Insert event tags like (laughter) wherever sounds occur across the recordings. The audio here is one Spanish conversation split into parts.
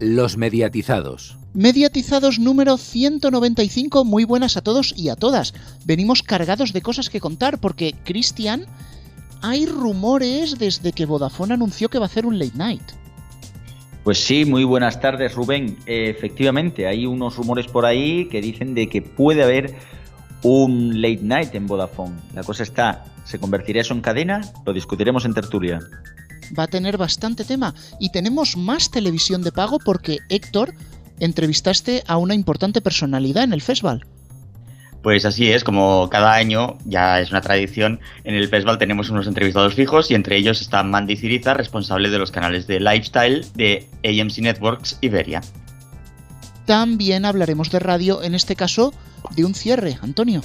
Los mediatizados. Mediatizados número 195, muy buenas a todos y a todas. Venimos cargados de cosas que contar porque, Cristian, hay rumores desde que Vodafone anunció que va a hacer un late night. Pues sí, muy buenas tardes Rubén. efectivamente, hay unos rumores por ahí que dicen de que puede haber un late night en Vodafone. La cosa está, ¿se convertirá eso en cadena? Lo discutiremos en tertulia. Va a tener bastante tema y tenemos más televisión de pago porque Héctor entrevistaste a una importante personalidad en el festival. Pues así es, como cada año, ya es una tradición, en el festival tenemos unos entrevistados fijos y entre ellos está Mandy Ciriza, responsable de los canales de Lifestyle de AMC Networks Iberia. También hablaremos de radio, en este caso de un cierre, Antonio.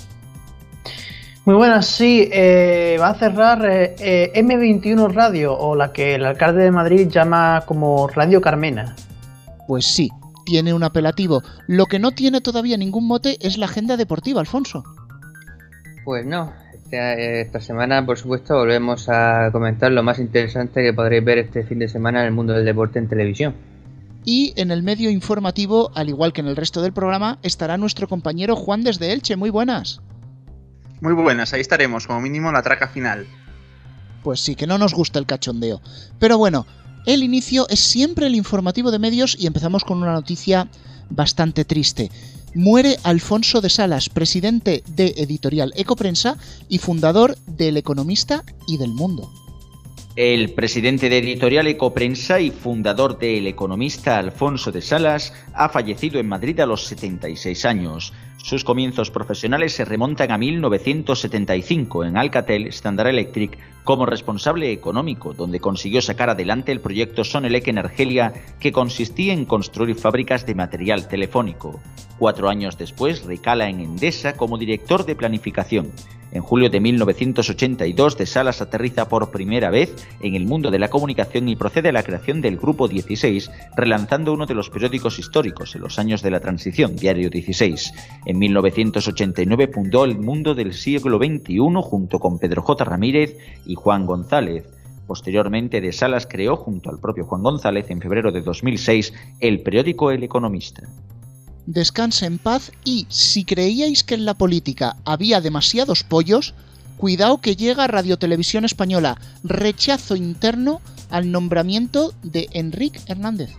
Muy buenas, sí, eh, va a cerrar eh, eh, M21 Radio, o la que el alcalde de Madrid llama como Radio Carmena. Pues sí, tiene un apelativo. Lo que no tiene todavía ningún mote es la agenda deportiva, Alfonso. Pues no, este, esta semana por supuesto volvemos a comentar lo más interesante que podréis ver este fin de semana en el mundo del deporte en televisión. Y en el medio informativo, al igual que en el resto del programa, estará nuestro compañero Juan desde Elche. Muy buenas. Muy buenas, ahí estaremos, como mínimo la traca final. Pues sí, que no nos gusta el cachondeo. Pero bueno, el inicio es siempre el informativo de medios y empezamos con una noticia bastante triste. Muere Alfonso de Salas, presidente de Editorial Ecoprensa y fundador del Economista y del Mundo. El presidente de Editorial Ecoprensa y fundador del Economista Alfonso de Salas ha fallecido en Madrid a los 76 años. Sus comienzos profesionales se remontan a 1975 en Alcatel Standard Electric como responsable económico, donde consiguió sacar adelante el proyecto Sonelec en Argelia, que consistía en construir fábricas de material telefónico. Cuatro años después recala en Endesa como director de planificación. En julio de 1982, De Salas aterriza por primera vez en el mundo de la comunicación y procede a la creación del Grupo 16, relanzando uno de los periódicos históricos en los años de la transición, Diario 16. En 1989 fundó El Mundo del Siglo XXI junto con Pedro J. Ramírez y Juan González. Posteriormente, De Salas creó, junto al propio Juan González, en febrero de 2006, el periódico El Economista descanse en paz y si creíais que en la política había demasiados pollos, cuidado que llega Radio Televisión Española, rechazo interno al nombramiento de Enrique Hernández.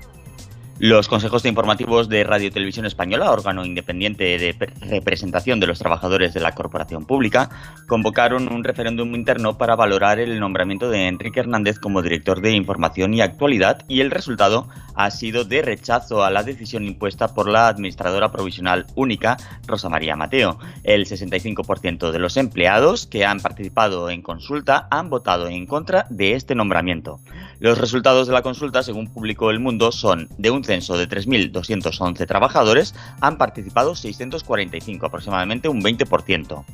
Los consejos de informativos de Radio Televisión Española, órgano independiente de representación de los trabajadores de la corporación pública, convocaron un referéndum interno para valorar el nombramiento de Enrique Hernández como director de Información y Actualidad y el resultado ha sido de rechazo a la decisión impuesta por la administradora provisional única, Rosa María Mateo. El 65% de los empleados que han participado en consulta han votado en contra de este nombramiento. Los resultados de la consulta, según publicó El Mundo, son de un censo de 3.211 trabajadores, han participado 645, aproximadamente un 20%.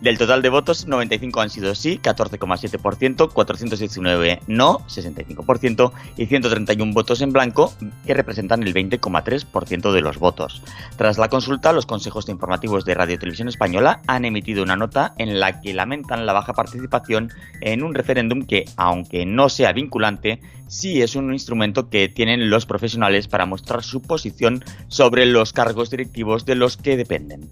Del total de votos, 95 han sido sí, 14,7%, 419 no, 65%, y 131 votos en blanco, que representan el 20,3% de los votos. Tras la consulta, los consejos informativos de Radio Televisión Española han emitido una nota en la que lamentan la baja participación en un referéndum que, aunque no sea vinculante, sí es un instrumento que tienen los profesionales para mostrar su posición sobre los cargos directivos de los que dependen.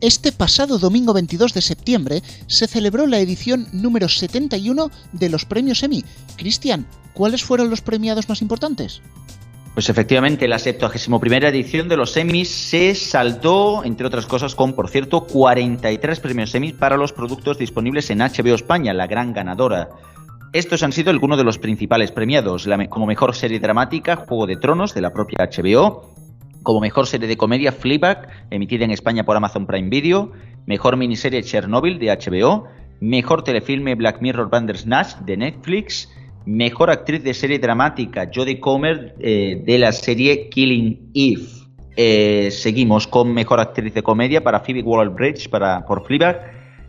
Este pasado domingo 22 de septiembre se celebró la edición número 71 de los premios Emmy. Cristian, ¿cuáles fueron los premiados más importantes? Pues efectivamente, la 71 edición de los Emmys se saldó, entre otras cosas, con, por cierto, 43 premios Emmy para los productos disponibles en HBO España, la gran ganadora. Estos han sido algunos de los principales premiados, como mejor serie dramática, Juego de Tronos, de la propia HBO, como mejor serie de comedia Fleabag, emitida en España por Amazon Prime Video, mejor miniserie Chernobyl de HBO, mejor telefilme Black Mirror Bandersnatch de Netflix, mejor actriz de serie dramática Jodie Comer eh, de la serie Killing Eve. Eh, seguimos con mejor actriz de comedia para Phoebe Waller-Bridge para por Fleabag,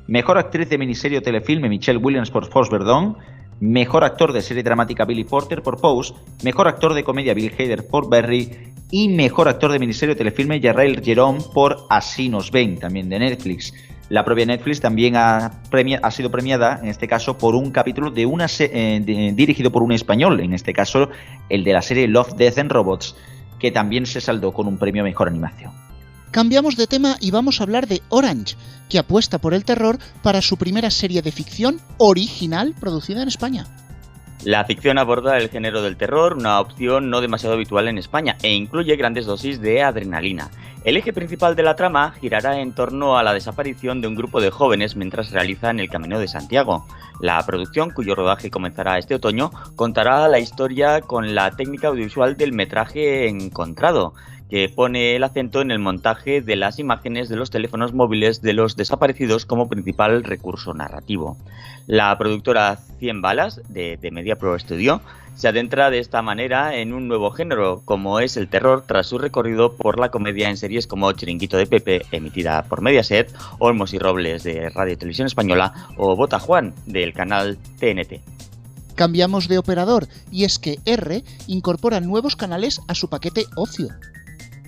mejor actriz de miniserie o telefilme Michelle Williams por Force Verdon, mejor actor de serie dramática Billy Porter por Pose, mejor actor de comedia Bill Hader por Berry y mejor actor de miniserie telefilme Jarrell Jerome por Así nos ven, también de Netflix. La propia Netflix también ha, ha sido premiada, en este caso, por un capítulo de una eh, dirigido por un español, en este caso el de la serie Love, Death and Robots. que también se saldó con un premio a mejor animación. Cambiamos de tema y vamos a hablar de Orange, que apuesta por el terror para su primera serie de ficción original producida en España. La ficción aborda el género del terror, una opción no demasiado habitual en España, e incluye grandes dosis de adrenalina. El eje principal de la trama girará en torno a la desaparición de un grupo de jóvenes mientras realizan el Camino de Santiago. La producción, cuyo rodaje comenzará este otoño, contará la historia con la técnica audiovisual del metraje encontrado, que pone el acento en el montaje de las imágenes de los teléfonos móviles de los desaparecidos como principal recurso narrativo. La productora 100 Balas de, de Media Pro Studio se adentra de esta manera en un nuevo género, como es el terror, tras su recorrido por la comedia en series como Chiringuito de Pepe, emitida por Mediaset, Olmos y Robles de Radio y Televisión Española, o Bota Juan, del canal TNT. Cambiamos de operador, y es que R incorpora nuevos canales a su paquete Ocio.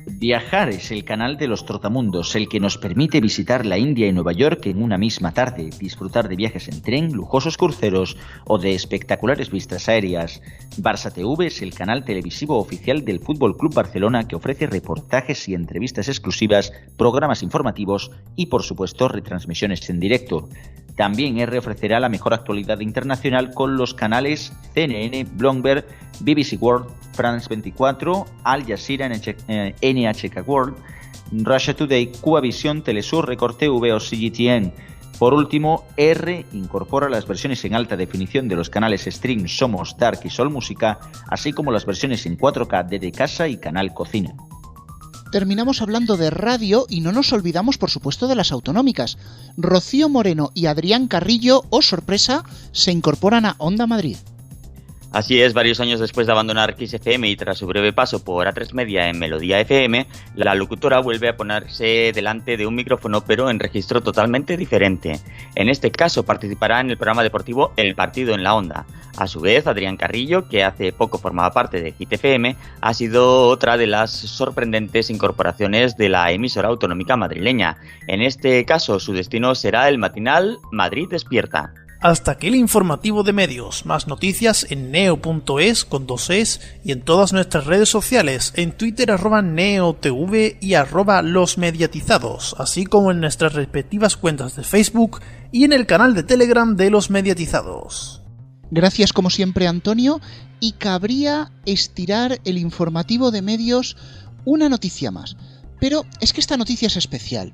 Viajar es el canal de los trotamundos, el que nos permite visitar la India y Nueva York en una misma tarde, disfrutar de viajes en tren, lujosos cruceros o de espectaculares vistas aéreas. Barça TV es el canal televisivo oficial del Fútbol Club Barcelona que ofrece reportajes y entrevistas exclusivas, programas informativos y por supuesto retransmisiones en directo. También R ofrecerá la mejor actualidad internacional con los canales CNN, Bloomberg, BBC World, France 24, Al Jazeera, NHK World, Russia Today, Cuba Visión, Telesur, Record TV o CGTN. Por último, R incorpora las versiones en alta definición de los canales Stream, Somos, Dark y Sol Música, así como las versiones en 4K de De Casa y Canal Cocina terminamos hablando de radio y no nos olvidamos, por supuesto, de las autonómicas. Rocío Moreno y Adrián Carrillo, oh sorpresa, se incorporan a Onda Madrid. Así es, varios años después de abandonar FM y tras su breve paso por A3 Media en Melodía FM, la locutora vuelve a ponerse delante de un micrófono pero en registro totalmente diferente. En este caso participará en el programa deportivo El Partido en la Onda. A su vez, Adrián Carrillo, que hace poco formaba parte de Hit FM, ha sido otra de las sorprendentes incorporaciones de la emisora autonómica madrileña. En este caso, su destino será el matinal Madrid Despierta. Hasta aquí el informativo de medios. Más noticias en neo.es con dos es y en todas nuestras redes sociales, en Twitter arroba neotv y arroba los mediatizados, así como en nuestras respectivas cuentas de Facebook y en el canal de Telegram de los mediatizados. Gracias como siempre Antonio y cabría estirar el informativo de medios una noticia más. Pero es que esta noticia es especial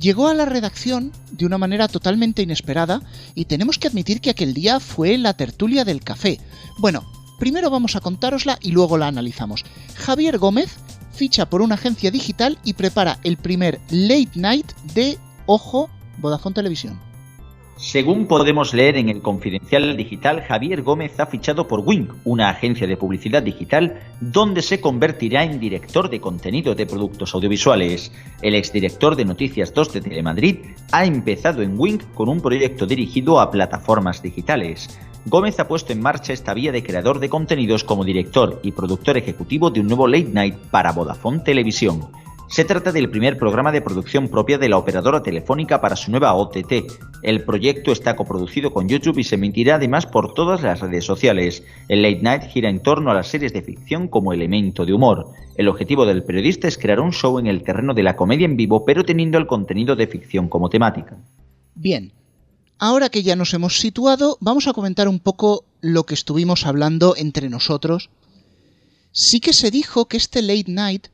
llegó a la redacción de una manera totalmente inesperada y tenemos que admitir que aquel día fue la tertulia del café. Bueno, primero vamos a contárosla y luego la analizamos. Javier Gómez ficha por una agencia digital y prepara el primer late night de Ojo Vodafone Televisión. Según podemos leer en el Confidencial Digital, Javier Gómez ha fichado por Wing, una agencia de publicidad digital donde se convertirá en director de contenido de productos audiovisuales. El exdirector de Noticias 2 de Telemadrid ha empezado en Wing con un proyecto dirigido a plataformas digitales. Gómez ha puesto en marcha esta vía de creador de contenidos como director y productor ejecutivo de un nuevo late night para Vodafone Televisión. Se trata del primer programa de producción propia de la operadora telefónica para su nueva OTT. El proyecto está coproducido con YouTube y se emitirá además por todas las redes sociales. El Late Night gira en torno a las series de ficción como elemento de humor. El objetivo del periodista es crear un show en el terreno de la comedia en vivo, pero teniendo el contenido de ficción como temática. Bien, ahora que ya nos hemos situado, vamos a comentar un poco lo que estuvimos hablando entre nosotros. Sí que se dijo que este Late Night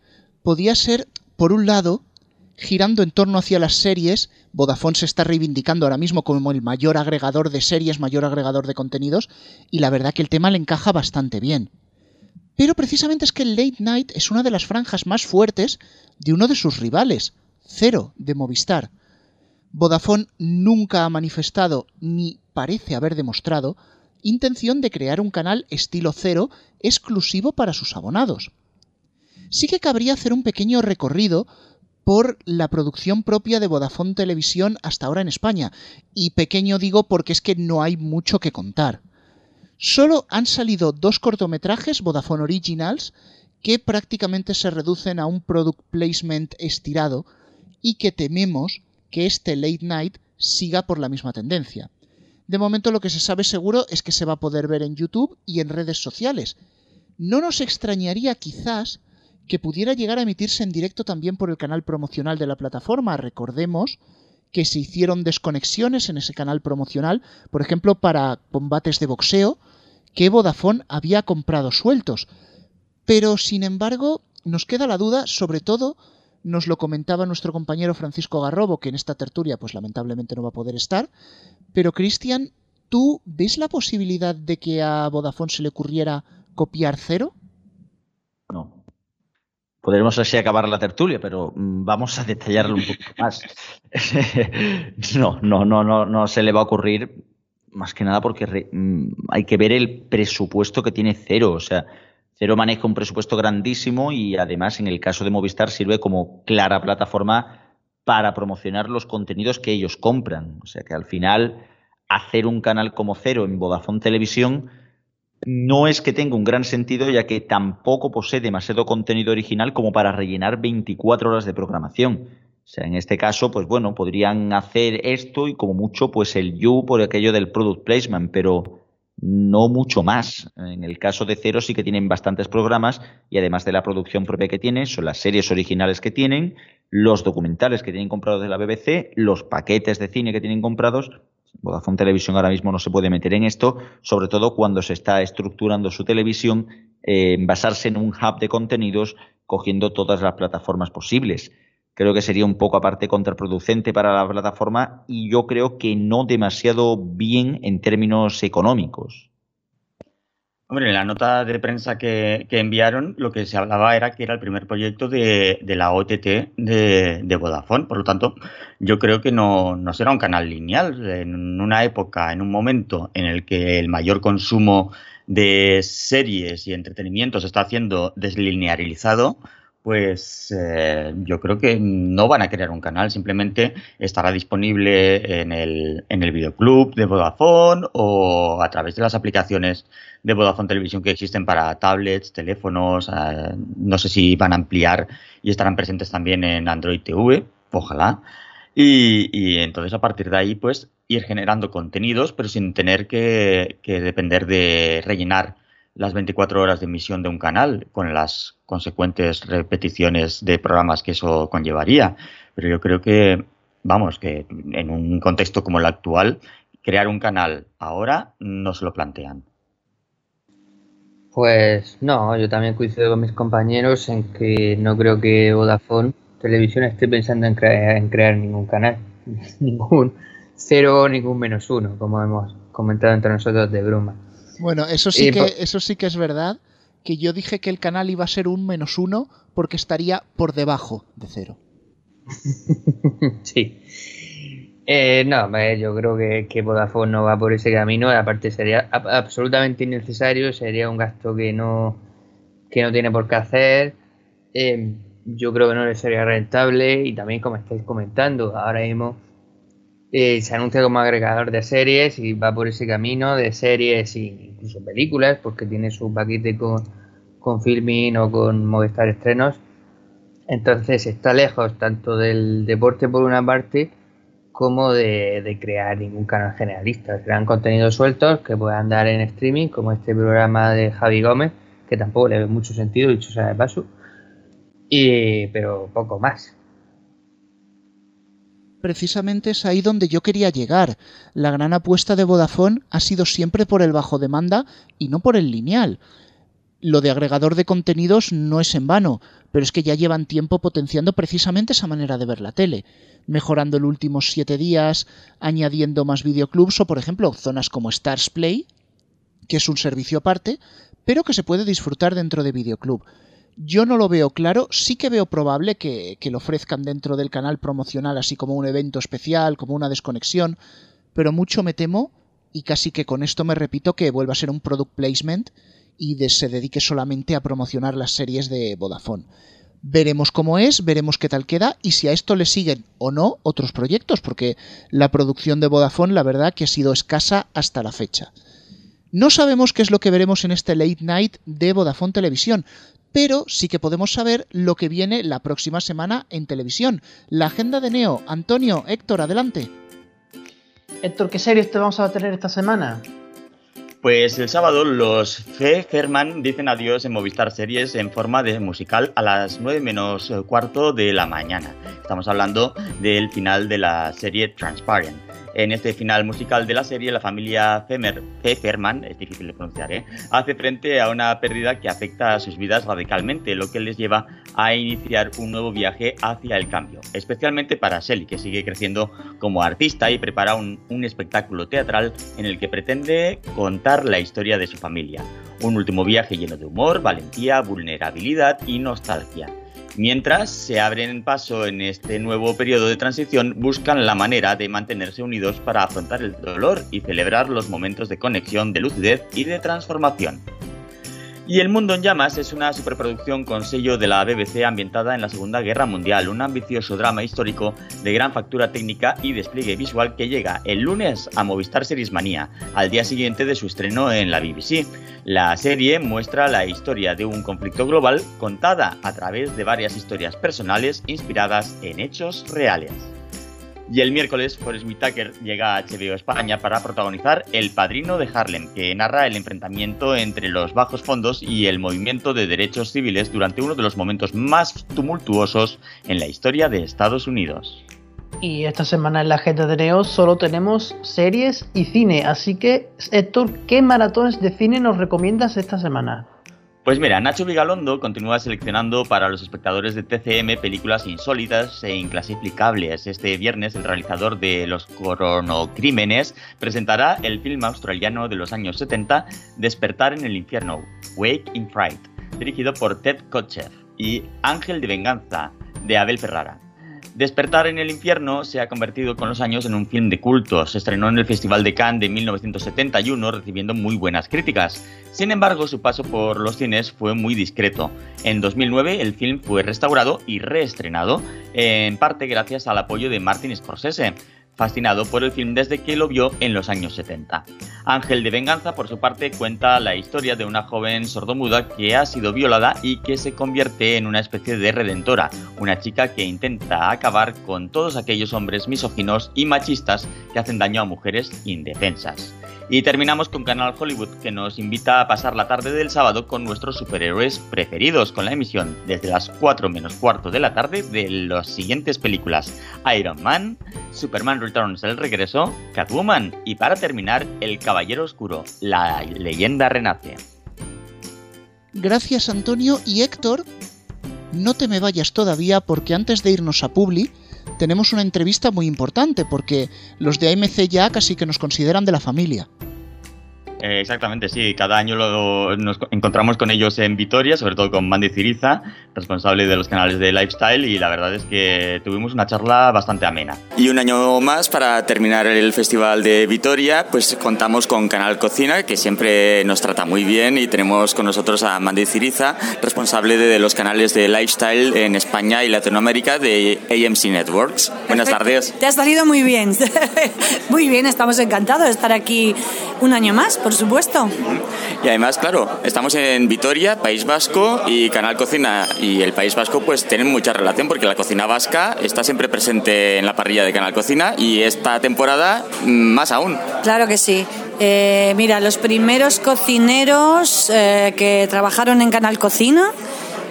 podía ser por un lado, girando en torno hacia las series, Vodafone se está reivindicando ahora mismo como el mayor agregador de series, mayor agregador de contenidos, y la verdad que el tema le encaja bastante bien. Pero precisamente es que el Late Night es una de las franjas más fuertes de uno de sus rivales, Cero, de Movistar. Vodafone nunca ha manifestado, ni parece haber demostrado, intención de crear un canal estilo Cero exclusivo para sus abonados sí que cabría hacer un pequeño recorrido por la producción propia de Vodafone Televisión hasta ahora en España. Y pequeño digo porque es que no hay mucho que contar. Solo han salido dos cortometrajes Vodafone Originals que prácticamente se reducen a un product placement estirado y que tememos que este late night siga por la misma tendencia. De momento lo que se sabe seguro es que se va a poder ver en YouTube y en redes sociales. No nos extrañaría quizás que pudiera llegar a emitirse en directo también por el canal promocional de la plataforma. Recordemos que se hicieron desconexiones en ese canal promocional, por ejemplo, para combates de boxeo, que Vodafone había comprado sueltos. Pero, sin embargo, nos queda la duda, sobre todo, nos lo comentaba nuestro compañero Francisco Garrobo, que en esta tertulia, pues lamentablemente no va a poder estar. Pero, Cristian, ¿tú ves la posibilidad de que a Vodafone se le ocurriera copiar cero? No. Podremos así acabar la tertulia, pero mm, vamos a detallarlo un poco más. (laughs) no, no, no, no, no se le va a ocurrir más que nada porque mm, hay que ver el presupuesto que tiene Cero. O sea, Cero maneja un presupuesto grandísimo y además en el caso de Movistar sirve como clara plataforma para promocionar los contenidos que ellos compran. O sea que al final hacer un canal como Cero en Vodafone Televisión no es que tenga un gran sentido, ya que tampoco posee demasiado contenido original como para rellenar 24 horas de programación. O sea, en este caso, pues bueno, podrían hacer esto y como mucho, pues el You por aquello del product placement, pero no mucho más. En el caso de Cero sí que tienen bastantes programas y además de la producción propia que tienen, son las series originales que tienen, los documentales que tienen comprados de la BBC, los paquetes de cine que tienen comprados Vodafone Televisión ahora mismo no se puede meter en esto, sobre todo cuando se está estructurando su televisión en eh, basarse en un hub de contenidos cogiendo todas las plataformas posibles. Creo que sería un poco aparte contraproducente para la plataforma y yo creo que no demasiado bien en términos económicos. Hombre, en la nota de prensa que, enviaron, lo que se hablaba era que era el primer proyecto de, la OTT de, Vodafone. Por lo tanto, yo creo que no, no, será un canal lineal. En una época, en un momento en el que el mayor consumo de series y entretenimiento se está haciendo deslinearizado, pues eh, yo creo que no van a crear un canal, simplemente estará disponible en el, en el videoclub de Vodafone o a través de las aplicaciones de Vodafone Televisión que existen para tablets, teléfonos, eh, no sé si van a ampliar y estarán presentes también en Android TV, ojalá. Y, entonces a partir de ahí pues ir generando contenidos, pero sin tener que depender de rellenar las 24 horas de emisión de un canal, con las consecuentes repeticiones de programas que eso conllevaría. Pero yo creo que, vamos, que en un contexto como el actual, crear un canal ahora no se lo plantean. Pues no, yo también coincido con mis compañeros en que no creo que Vodafone Televisión esté pensando en, en crear ningún canal, (laughs) ningún cero, ningún menos uno, como hemos comentado entre nosotros de broma. Bueno, eso sí, que, eso sí que es verdad, que yo dije que el canal iba a ser un menos uno porque estaría por debajo de cero. (laughs) sí. Eh, no, yo creo que, que, Vodafone no va por ese camino. Aparte sería absolutamente innecesario, sería un gasto que no, que no tiene por qué hacer. Eh, yo creo que no le sería rentable y también como estáis comentando, ahora mismo eh, se anuncia como agregador de series y va por ese camino de series e incluso películas, porque tiene su paquete con, con Filming o con Movistar Estrenos. Entonces está lejos tanto del deporte por una parte como de, crear ningún canal generalista. Serán contenidos sueltos que puedan dar en streaming, como este programa de Javi Gómez, que tampoco le ve mucho sentido, dicho sea de paso, y, pero poco más precisamente es ahí donde yo quería llegar. La gran apuesta de Vodafone ha sido siempre por el bajo demanda y no por el lineal. Lo de agregador de contenidos no es en vano, pero es que ya llevan tiempo potenciando precisamente esa manera de ver la tele, mejorando el últimos siete días, añadiendo más videoclubs o, por ejemplo, zonas como Stars Play, que es un servicio aparte, pero que se puede disfrutar dentro de videoclub. Yo no lo veo claro, sí que veo probable que, lo ofrezcan dentro del canal promocional, así como un evento especial, como una desconexión, pero mucho me temo, y casi que con esto me repito, que vuelva a ser un product placement y se dedique solamente a promocionar las series de Vodafone. Veremos cómo es, veremos qué tal queda y si a esto le siguen o no otros proyectos, porque la producción de Vodafone la verdad que ha sido escasa hasta la fecha. No sabemos qué es lo que veremos en este late night de Vodafone Televisión, pero sí que podemos saber lo que viene la próxima semana en televisión. La agenda de Neo. Antonio, Héctor, adelante. Héctor, ¿qué series te vamos a tener esta semana? Pues el sábado los Fe Ferman dicen adiós en Movistar Series en forma de musical a las 9 menos cuarto de la mañana. Estamos hablando del final de la serie Transparent. En este final musical de la serie, la familia Femer, es difícil de pronunciar, ¿eh? hace frente a una pérdida que afecta a sus vidas radicalmente, lo que les lleva a iniciar un nuevo viaje hacia el cambio, especialmente para Shelly, que sigue creciendo como artista y prepara un, un espectáculo teatral en el que pretende contar la historia de su familia. Un último viaje lleno de humor, valentía, vulnerabilidad y nostalgia. Mientras se abren paso en este nuevo periodo de transición, buscan la manera de mantenerse unidos para afrontar el dolor y celebrar los momentos de conexión, de lucidez y de transformación. Y El Mundo en Llamas es una superproducción con sello de la BBC ambientada en la Segunda Guerra Mundial, un ambicioso drama histórico de gran factura técnica y despliegue visual que llega el lunes a Movistar Series Manía, al día siguiente de su estreno en la BBC. La serie muestra la historia de un conflicto global contada a través de varias historias personales inspiradas en hechos reales. Y el miércoles, Forrest Whitaker llega a HBO España para protagonizar El Padrino de Harlem, que narra el enfrentamiento entre los bajos fondos y el movimiento de derechos civiles durante uno de los momentos más tumultuosos en la historia de Estados Unidos. Y esta semana en la agenda de Neo solo tenemos series y cine, así que Héctor, ¿qué maratones de cine nos recomiendas esta semana? Pues mira, Nacho Vigalondo continúa seleccionando para los espectadores de TCM películas insólitas e inclasificables. Este viernes el realizador de Los Coronocrímenes presentará el film australiano de los años 70 Despertar en el infierno, Wake in Fright, dirigido por Ted Kotcheff, y Ángel de Venganza, de Abel Ferrara. Despertar en el infierno se ha convertido con los años en un film de culto. Se estrenó en el Festival de Cannes de 1971 recibiendo muy buenas críticas. Sin embargo, su paso por los cines fue muy discreto. En 2009 el film fue restaurado y reestrenado, en parte gracias al apoyo de Martin Scorsese fascinado por el film desde que lo vio en los años 70. Ángel de Venganza, por su parte, cuenta la historia de una joven sordomuda que ha sido violada y que se convierte en una especie de redentora, una chica que intenta acabar con todos aquellos hombres misóginos y machistas que hacen daño a mujeres indefensas. Y terminamos con Canal Hollywood, que nos invita a pasar la tarde del sábado con nuestros superhéroes preferidos, con la emisión desde las 4 menos cuarto de la tarde de las siguientes películas: Iron Man, Superman Returns el regreso, Catwoman y para terminar, El Caballero Oscuro, la leyenda renace. Gracias Antonio y Héctor. No te me vayas todavía porque antes de irnos a Publi tenemos una entrevista muy importante porque los de AMC ya casi que nos consideran de la familia. Eh, exactamente, sí. Cada año lo, nos encontramos con ellos en Vitoria, sobre todo con Mandy Ciriza, responsable de los canales de Lifestyle, y la verdad es que tuvimos una charla bastante amena. Y un año más para terminar el Festival de Vitoria, pues contamos con Canal Cocina, que siempre nos trata muy bien, y tenemos con nosotros a Mandy Ciriza, responsable de los canales de Lifestyle en España y Latinoamérica de AMC Networks. Buenas tardes. Te has salido muy bien. (laughs) muy bien, estamos encantados de estar aquí un año más por supuesto. Y además, claro, estamos en Vitoria, País Vasco, y Canal Cocina y el País Vasco pues tienen mucha relación porque la cocina vasca está siempre presente en la parrilla de Canal Cocina y esta temporada mm, más aún. Claro que sí. Eh, mira, los primeros cocineros eh, que trabajaron en Canal Cocina,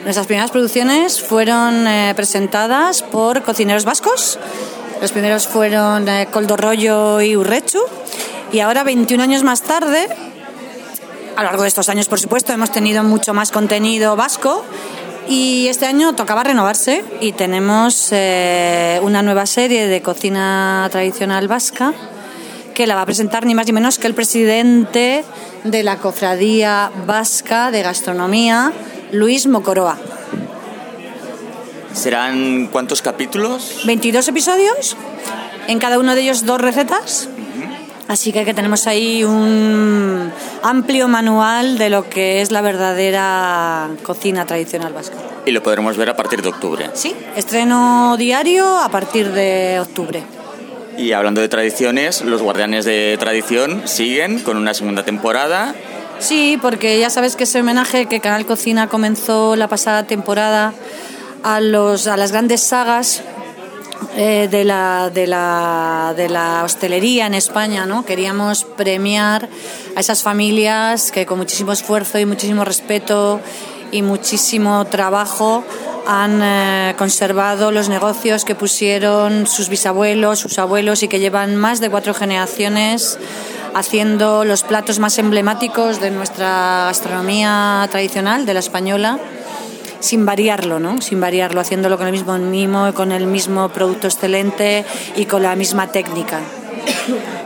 nuestras primeras producciones fueron eh, presentadas por cocineros vascos. Los primeros fueron Coldo Rollo y Urrechu y ahora, 21 años más tarde, a lo largo de estos años, por supuesto, hemos tenido mucho más contenido vasco y este año tocaba renovarse y tenemos eh, una nueva serie de cocina tradicional vasca que la va a presentar ni más ni menos que el presidente de la Cofradía Vasca de Gastronomía, Luis Mocoroa. ¿Serán cuántos capítulos? 22 episodios, en cada uno de ellos dos recetas Así que, tenemos ahí un amplio manual de lo que es la verdadera cocina tradicional vasca. Y lo podremos ver a partir de octubre. Sí, estreno diario a partir de octubre. Y hablando de tradiciones, los guardianes de tradición siguen con una segunda temporada. Sí, porque ya sabes que ese homenaje que Canal Cocina comenzó la pasada temporada a, los, a las grandes sagas eh, de, la, de, la, de la hostelería en España, ¿no? Queríamos premiar a esas familias que con muchísimo esfuerzo y muchísimo respeto y muchísimo trabajo han eh, conservado los negocios que pusieron sus bisabuelos, sus abuelos y que llevan más de cuatro generaciones haciendo los platos más emblemáticos de nuestra gastronomía tradicional, de la española, sin variarlo, ¿no? Sin variarlo, haciéndolo con el mismo mimo, con el mismo producto excelente y con la misma técnica.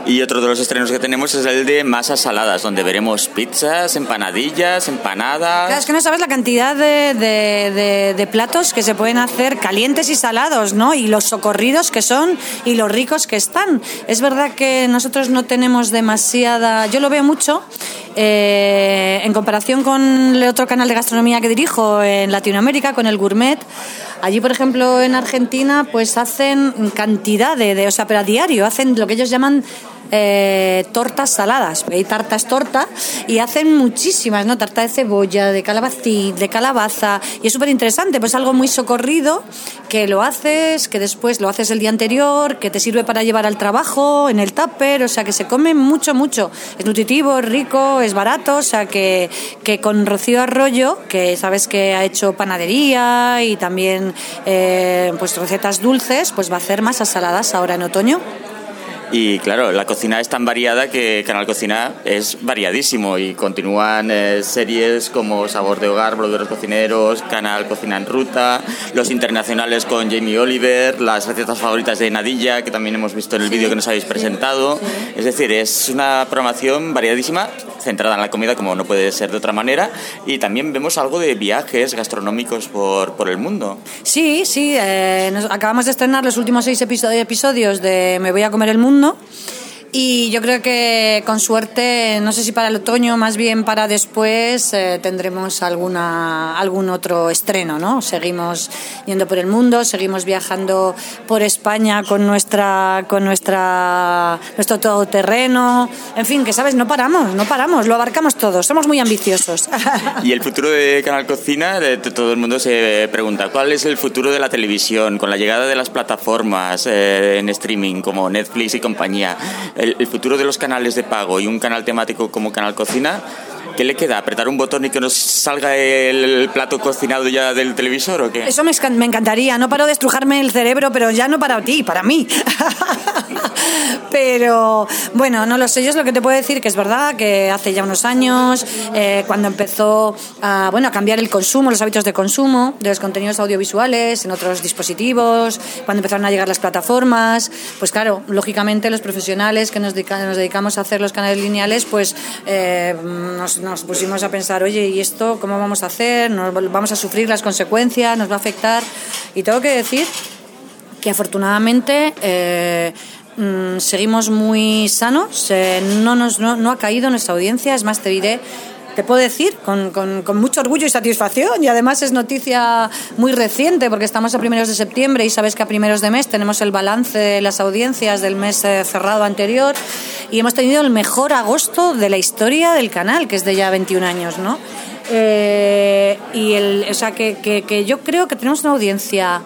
Y otro de los estrenos que tenemos es el de masas saladas, donde veremos pizzas, empanadillas, empanadas. Claro, es que no sabes la cantidad de, de, de, platos que se pueden hacer calientes y salados, ¿no? Y los socorridos que son y los ricos que están. Es verdad que nosotros no tenemos demasiada. Yo lo veo mucho. Eh, en comparación con el otro canal de gastronomía que dirijo en Latinoamérica, con el Gourmet, Allí, por ejemplo, en Argentina, pues hacen cantidad de, de, o sea, pero a diario, hacen lo que ellos llaman eh, tortas saladas. Hay tarta es torta y hacen muchísimas, ¿no? Tarta de cebolla, de calabacín, de calabaza. Y es súper interesante, pues algo muy socorrido que lo haces, que después lo haces el día anterior, que te sirve para llevar al trabajo, en el tupper, o sea que se come mucho, mucho. Es nutritivo, es rico, es barato, o sea que, que con Rocío Arroyo, que sabes que ha hecho panadería y también eh, pues recetas dulces, pues va a hacer masas saladas ahora en otoño. Y claro, la cocina es tan variada que Canal Cocina es variadísimo y continúan eh, series como Sabor de Hogar, Blog de los Cocineros, Canal Cocina en Ruta, los internacionales con Jamie Oliver, las recetas favoritas de Nadilla, que también hemos visto en el vídeo que nos habéis presentado. Es decir, es una programación variadísima, centrada en la comida como no puede ser de otra manera, y también vemos algo de viajes gastronómicos por, por el mundo. Sí, sí, eh, nos, acabamos de estrenar los últimos seis episodios de Me voy a comer el mundo mundo y yo creo que con suerte, no sé si para el otoño, más bien para después, eh, tendremos alguna, algún otro estreno, ¿no? Seguimos yendo por el mundo, seguimos viajando por España con nuestra, con nuestra, nuestro todoterreno. En fin, que sabes, no paramos, no paramos, lo abarcamos todo, somos muy ambiciosos. (laughs) Y el futuro de Canal Cocina, de, todo el mundo se pregunta, ¿cuál es el futuro de la televisión con la llegada de las plataformas eh, en streaming como Netflix y compañía? El, futuro de los canales de pago y un canal temático como Canal Cocina, ¿qué le queda? ¿Apretar un botón y que nos salga el plato cocinado ya del televisor o qué? Eso me, encantaría. No paro de estrujarme el cerebro, pero ya no para ti, para mí. (laughs) pero bueno, no lo sé. Yo es lo que te puedo decir que es verdad que hace ya unos años, eh, cuando empezó a, bueno, a cambiar el consumo, los hábitos de consumo de los contenidos audiovisuales en otros dispositivos, cuando empezaron a llegar las plataformas, pues claro, lógicamente los profesionales que nos, dedicamos a hacer los canales lineales, pues eh, nos, pusimos a pensar, oye, ¿y esto cómo vamos a hacer? ¿Nos vamos a sufrir las consecuencias? ¿Nos va a afectar? Y tengo que decir que afortunadamente... Eh, Mm, seguimos muy sanos, eh, no, nos, no, no, ha caído nuestra audiencia, es más, te diré, te puedo decir, con, con, con, mucho orgullo y satisfacción, y además es noticia muy reciente, porque estamos a primeros de septiembre y sabes que a primeros de mes tenemos el balance de las audiencias del mes eh, cerrado anterior, y hemos tenido el mejor agosto de la historia del canal, que es de ya 21 años, ¿no? Eh, y el, o sea, que, que, que yo creo que tenemos una audiencia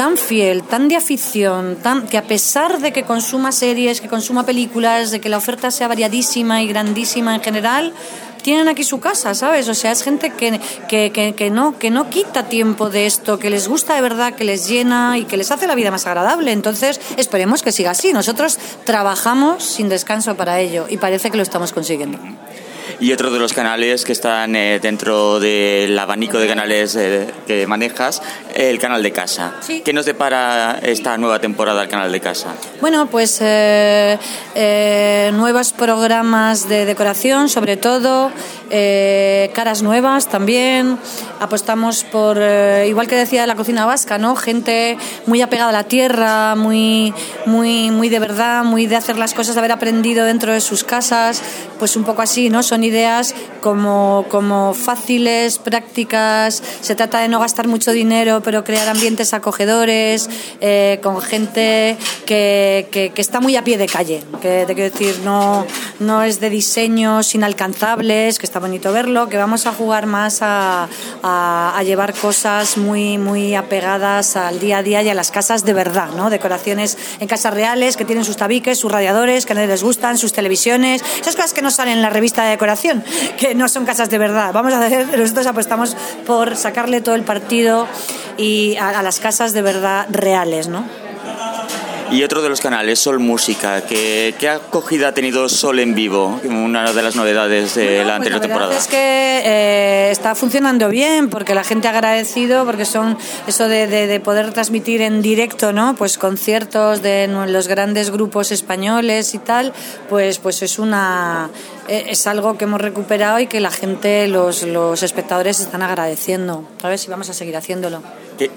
tan fiel, tan de afición, tan, que a pesar de que consuma series, que consuma películas, de que la oferta sea variadísima y grandísima en general, tienen aquí su casa, ¿sabes? O sea, es gente que, que, que, que, no, que no quita tiempo de esto, que les gusta de verdad, que les llena y que les hace la vida más agradable. Entonces, esperemos que siga así. Nosotros trabajamos sin descanso para ello y parece que lo estamos consiguiendo. Y otro de los canales que están eh, dentro del abanico de canales eh, que manejas, el canal de casa. Sí. ¿Qué nos depara esta nueva temporada del canal de casa? Bueno, pues eh, eh nuevos programas de decoración, sobre todo, eh, caras nuevas también. Apostamos por, eh, igual que decía la cocina vasca, ¿no? Gente muy apegada a la tierra, muy, muy, muy de verdad, muy de hacer las cosas, de haber aprendido dentro de sus casas, pues un poco así, ¿no? Son ideas como, como fáciles, prácticas, se trata de no gastar mucho dinero, pero crear ambientes acogedores, eh, con gente que, que, está muy a pie de calle, que te quiero decir, no, no es de diseños inalcanzables, que está bonito verlo, que vamos a jugar más a, a, llevar cosas muy, muy apegadas al día a día y a las casas de verdad, ¿no? Decoraciones en casas reales que tienen sus tabiques, sus radiadores, que a nadie les gustan, sus televisiones, esas cosas que no salen en la revista de decoración, que no son casas de verdad. Vamos a hacer, (laughs) nosotros apostamos por sacarle todo el partido y a, a las casas de verdad reales, ¿no? Y otro de los canales, Sol Música, ¿qué, acogida ha tenido Sol en vivo? Una de las novedades de la pues anterior la temporada. Es que eh, está funcionando bien porque la gente ha agradecido, porque son eso de, poder transmitir en directo, ¿no? Pues conciertos de los grandes grupos españoles y tal, pues, pues es una es algo que hemos recuperado y que la gente, los, los espectadores están agradeciendo. A ver si vamos a seguir haciéndolo.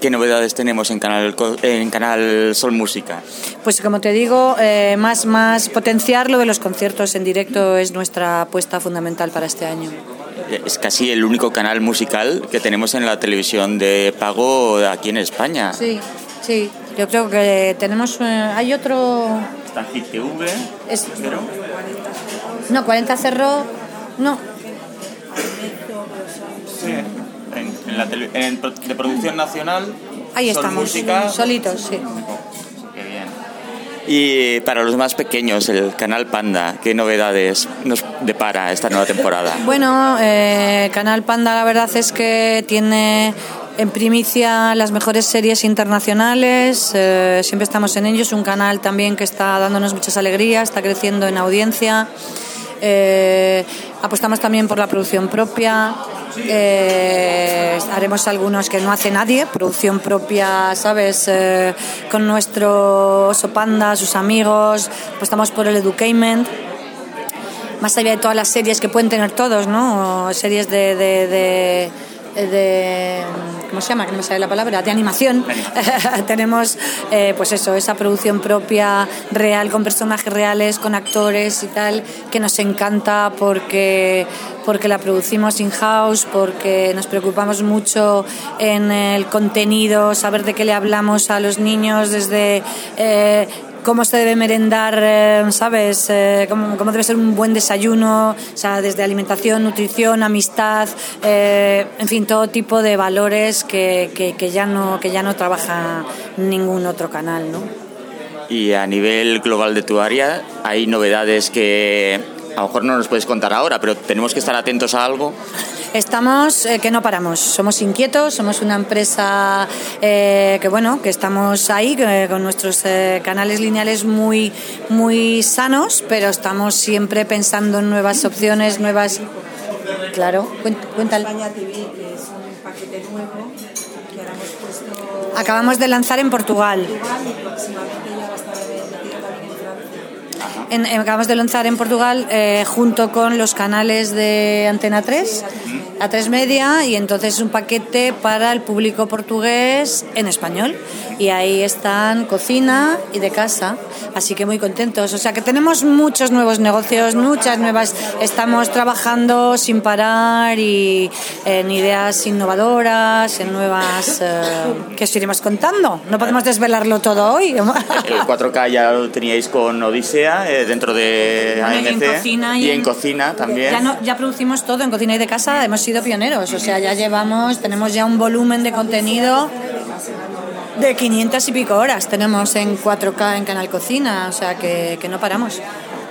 ¿Qué, novedades tenemos en Canal, en canal Sol Música? Pues como te digo, eh, más, más potenciar lo de los conciertos en directo es nuestra apuesta fundamental para este año. Es casi el único canal musical que tenemos en la televisión de pago aquí en España. Sí, sí. Yo creo que tenemos... Eh, hay otro... Está TV. Es... No, 40 cerró... No. Sí en, la de producción nacional. Ahí estamos, solitos, sí. Qué bien. Y para los más pequeños, el canal Panda, ¿qué novedades nos depara esta nueva temporada? (laughs) Bueno, eh, Canal Panda la verdad es que tiene en primicia las mejores series internacionales, eh, siempre estamos en ello, es un canal también que está dándonos muchas alegrías, está creciendo en audiencia. Eh, apostamos también por la producción propia. Eh, haremos algunos que no hace nadie, producción propia, ¿sabes? Eh, con nuestro oso panda, sus amigos. Apostamos por el educainment. Más allá de todas las series que pueden tener todos, ¿no? Series de, de de ¿cómo se llama? que no me sale la palabra de animación (laughs) tenemos eh, pues eso esa producción propia real con personajes reales con actores y tal que nos encanta porque porque la producimos in house porque nos preocupamos mucho en el contenido saber de qué le hablamos a los niños desde eh, cómo se debe merendar, eh, ¿sabes? Eh, cómo, debe ser un buen desayuno, o sea, desde alimentación, nutrición, amistad, eh, en fin, todo tipo de valores que, que, ya no, que ya no trabaja ningún otro canal, ¿no? Y a nivel global de tu área, ¿hay novedades que a lo mejor no nos puedes contar ahora, pero tenemos que estar atentos a algo? Estamos eh, que no paramos, somos inquietos, somos una empresa eh, que bueno, que estamos ahí con nuestros eh, canales lineales muy muy sanos, pero estamos siempre pensando en nuevas opciones, nuevas Claro, cuéntale. Acabamos de lanzar en Portugal acabamos de lanzar en Portugal eh, junto con los canales de Antena 3, a 3 Media, y entonces es un paquete para el público portugués en español. Y ahí están cocina y de casa, así que muy contentos. O sea que tenemos muchos nuevos negocios, muchas nuevas. Estamos trabajando sin parar y en ideas innovadoras, en nuevas. Eh, que os iremos contando. No podemos desvelarlo todo hoy. El 4K ya lo teníais con Odisea. Eh, dentro de AMC y, en, cocina también. Ya, ya producimos todo en cocina y de casa, hemos sido pioneros, o sea, ya llevamos, tenemos ya un volumen de contenido de 500 y pico horas tenemos en 4K en Canal Cocina, o sea que, que no paramos.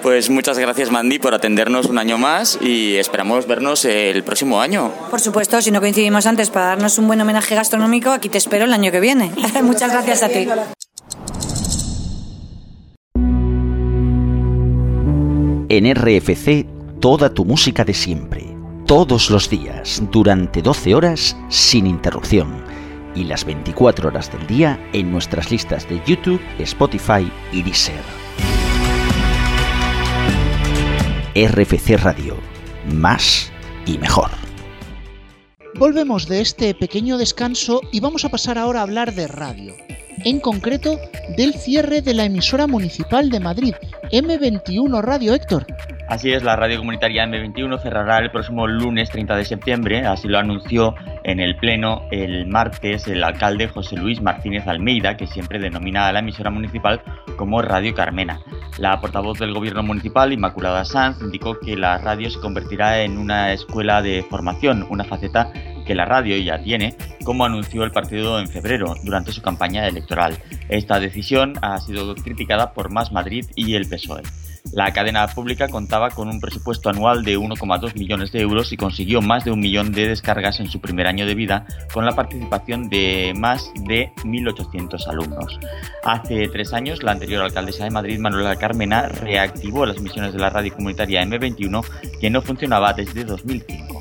Pues muchas gracias Mandy por atendernos un año más y esperamos vernos el próximo año. Por supuesto, si no coincidimos antes para darnos un buen homenaje gastronómico, aquí te espero el año que viene. (laughs) muchas gracias a ti. En RFC, toda tu música de siempre, todos los días, durante 12 horas, sin interrupción, y las 24 horas del día en nuestras listas de YouTube, Spotify y Deezer. RFC Radio, más y mejor. Volvemos de este pequeño descanso y vamos a pasar ahora a hablar de radio en concreto del cierre de la emisora municipal de Madrid, M21 Radio Héctor. Así es, la radio comunitaria M21 cerrará el próximo lunes 30 de septiembre, así lo anunció en el Pleno el martes el alcalde José Luis Martínez Almeida, que siempre denomina a la emisora municipal como Radio Carmena. La portavoz del gobierno municipal, Inmaculada Sanz, indicó que la radio se convertirá en una escuela de formación, una faceta que la radio ya tiene, como anunció el partido en febrero durante su campaña electoral. Esta decisión ha sido criticada por Más Madrid y el PSOE. La cadena pública contaba con un presupuesto anual de 1,2 millones de euros y consiguió más de un millón de descargas en su primer año de vida con la participación de más de 1.800 alumnos. Hace tres años, la anterior alcaldesa de Madrid, Manuela Carmena, reactivó las misiones de la radio comunitaria M21 que no funcionaba desde 2005.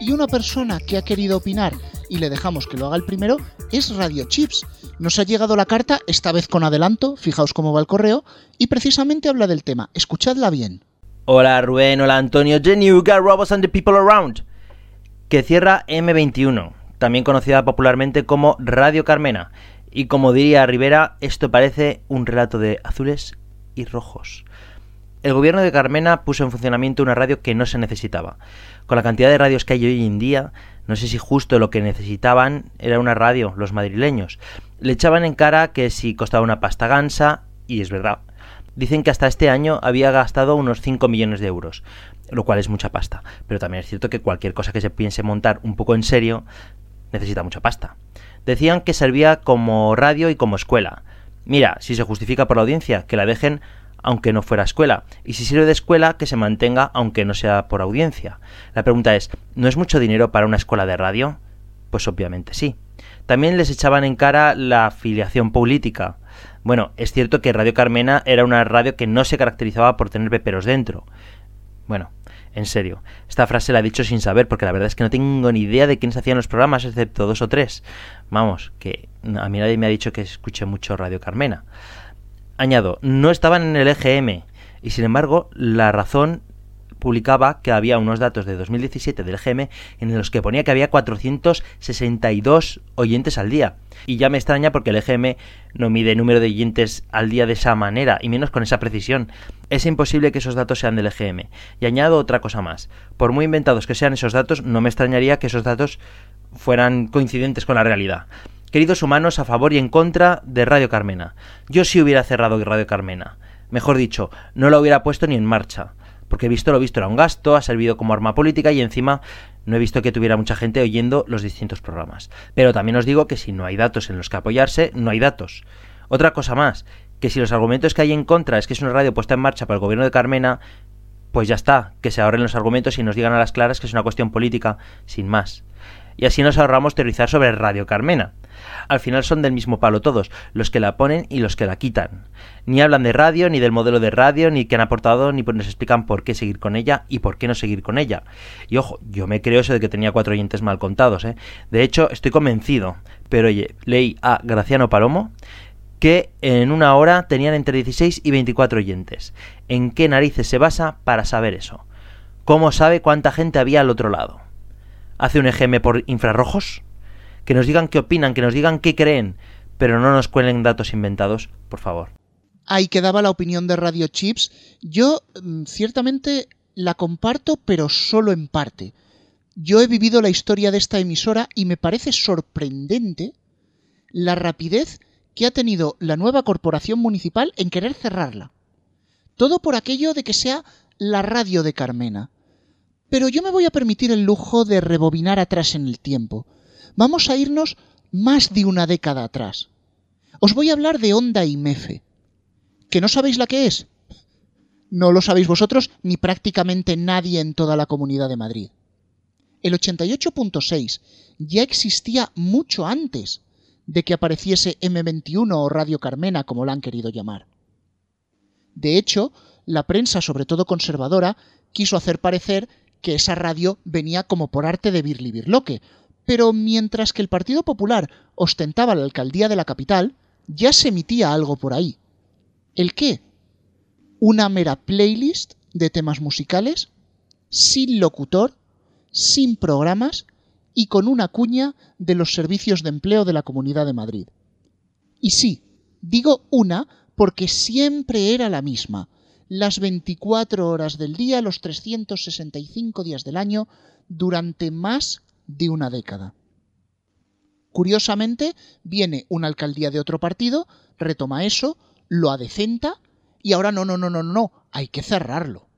Y una persona que ha querido opinar y le dejamos que lo haga el primero es Radio Chips. Nos ha llegado la carta, esta vez con adelanto, fijaos cómo va el correo, y precisamente habla del tema. Escuchadla bien. Hola Rubén, hola Antonio, Genuga, Robots and the People Around. Que cierra M21, también conocida popularmente como Radio Carmena. Y como diría Rivera, esto parece un relato de azules y rojos. El gobierno de Carmena puso en funcionamiento una radio que no se necesitaba. Con la cantidad de radios que hay hoy en día, no sé si justo lo que necesitaban era una radio, los madrileños. Le echaban en cara que si costaba una pasta gansa, y es verdad. Dicen que hasta este año había gastado unos 5 millones de euros, lo cual es mucha pasta. Pero también es cierto que cualquier cosa que se piense montar un poco en serio necesita mucha pasta. Decían que servía como radio y como escuela. Mira, si se justifica por la audiencia, que la dejen aunque no fuera escuela, y si sirve de escuela, que se mantenga aunque no sea por audiencia. La pregunta es, ¿no es mucho dinero para una escuela de radio? Pues obviamente sí. También les echaban en cara la afiliación política. Bueno, es cierto que Radio Carmena era una radio que no se caracterizaba por tener peperos dentro. Bueno, en serio, esta frase la he dicho sin saber, porque la verdad es que no tengo ni idea de quiénes hacían los programas, excepto dos o tres. Vamos, que a mí nadie me ha dicho que escuche mucho Radio Carmena. Añado, no estaban en el EGM y sin embargo la razón publicaba que había unos datos de 2017 del EGM en los que ponía que había 462 oyentes al día. Y ya me extraña porque el EGM no mide número de oyentes al día de esa manera, y menos con esa precisión. Es imposible que esos datos sean del EGM. Y añado otra cosa más. Por muy inventados que sean esos datos, no me extrañaría que esos datos fueran coincidentes con la realidad. Queridos humanos, a favor y en contra de Radio Carmena. Yo sí hubiera cerrado Radio Carmena. Mejor dicho, no la hubiera puesto ni en marcha. Porque visto lo visto era un gasto, ha servido como arma política y encima no he visto que tuviera mucha gente oyendo los distintos programas. Pero también os digo que si no hay datos en los que apoyarse, no hay datos. Otra cosa más, que si los argumentos que hay en contra es que es una radio puesta en marcha por el gobierno de Carmena, pues ya está, que se ahorren los argumentos y nos digan a las claras que es una cuestión política, sin más. Y así nos ahorramos teorizar sobre Radio Carmena. Al final son del mismo palo todos, los que la ponen y los que la quitan. Ni hablan de radio, ni del modelo de radio, ni qué han aportado, ni nos explican por qué seguir con ella y por qué no seguir con ella. Y ojo, yo me creo eso de que tenía cuatro oyentes mal contados, ¿eh? De hecho, estoy convencido. Pero oye, leí a Graciano Palomo que en una hora tenían entre 16 y 24 oyentes. ¿En qué narices se basa para saber eso? ¿Cómo sabe cuánta gente había al otro lado? ¿Hace un EGM por infrarrojos? que nos digan qué opinan, que nos digan qué creen, pero no nos cuelen datos inventados, por favor. Ahí quedaba la opinión de Radio Chips. Yo mm, ciertamente la comparto, pero solo en parte. Yo he vivido la historia de esta emisora y me parece sorprendente la rapidez que ha tenido la nueva corporación municipal en querer cerrarla. Todo por aquello de que sea la radio de Carmena. Pero yo me voy a permitir el lujo de rebobinar atrás en el tiempo Vamos a irnos más de una década atrás. Os voy a hablar de Onda y Mefe. ¿Que no sabéis la que es? No lo sabéis vosotros ni prácticamente nadie en toda la comunidad de Madrid. El 88.6 ya existía mucho antes de que apareciese M21 o Radio Carmena, como la han querido llamar. De hecho, la prensa, sobre todo conservadora, quiso hacer parecer que esa radio venía como por arte de Birli Birloque, pero mientras que el Partido Popular ostentaba la alcaldía de la capital, ya se emitía algo por ahí. ¿El qué? Una mera playlist de temas musicales, sin locutor, sin programas y con una cuña de los servicios de empleo de la Comunidad de Madrid. Y sí, digo una porque siempre era la misma, las 24 horas del día, los 365 días del año, durante más de una década. Curiosamente, viene una alcaldía de otro partido, retoma eso, lo adecenta y ahora no, no, no, no, no, hay que cerrarlo.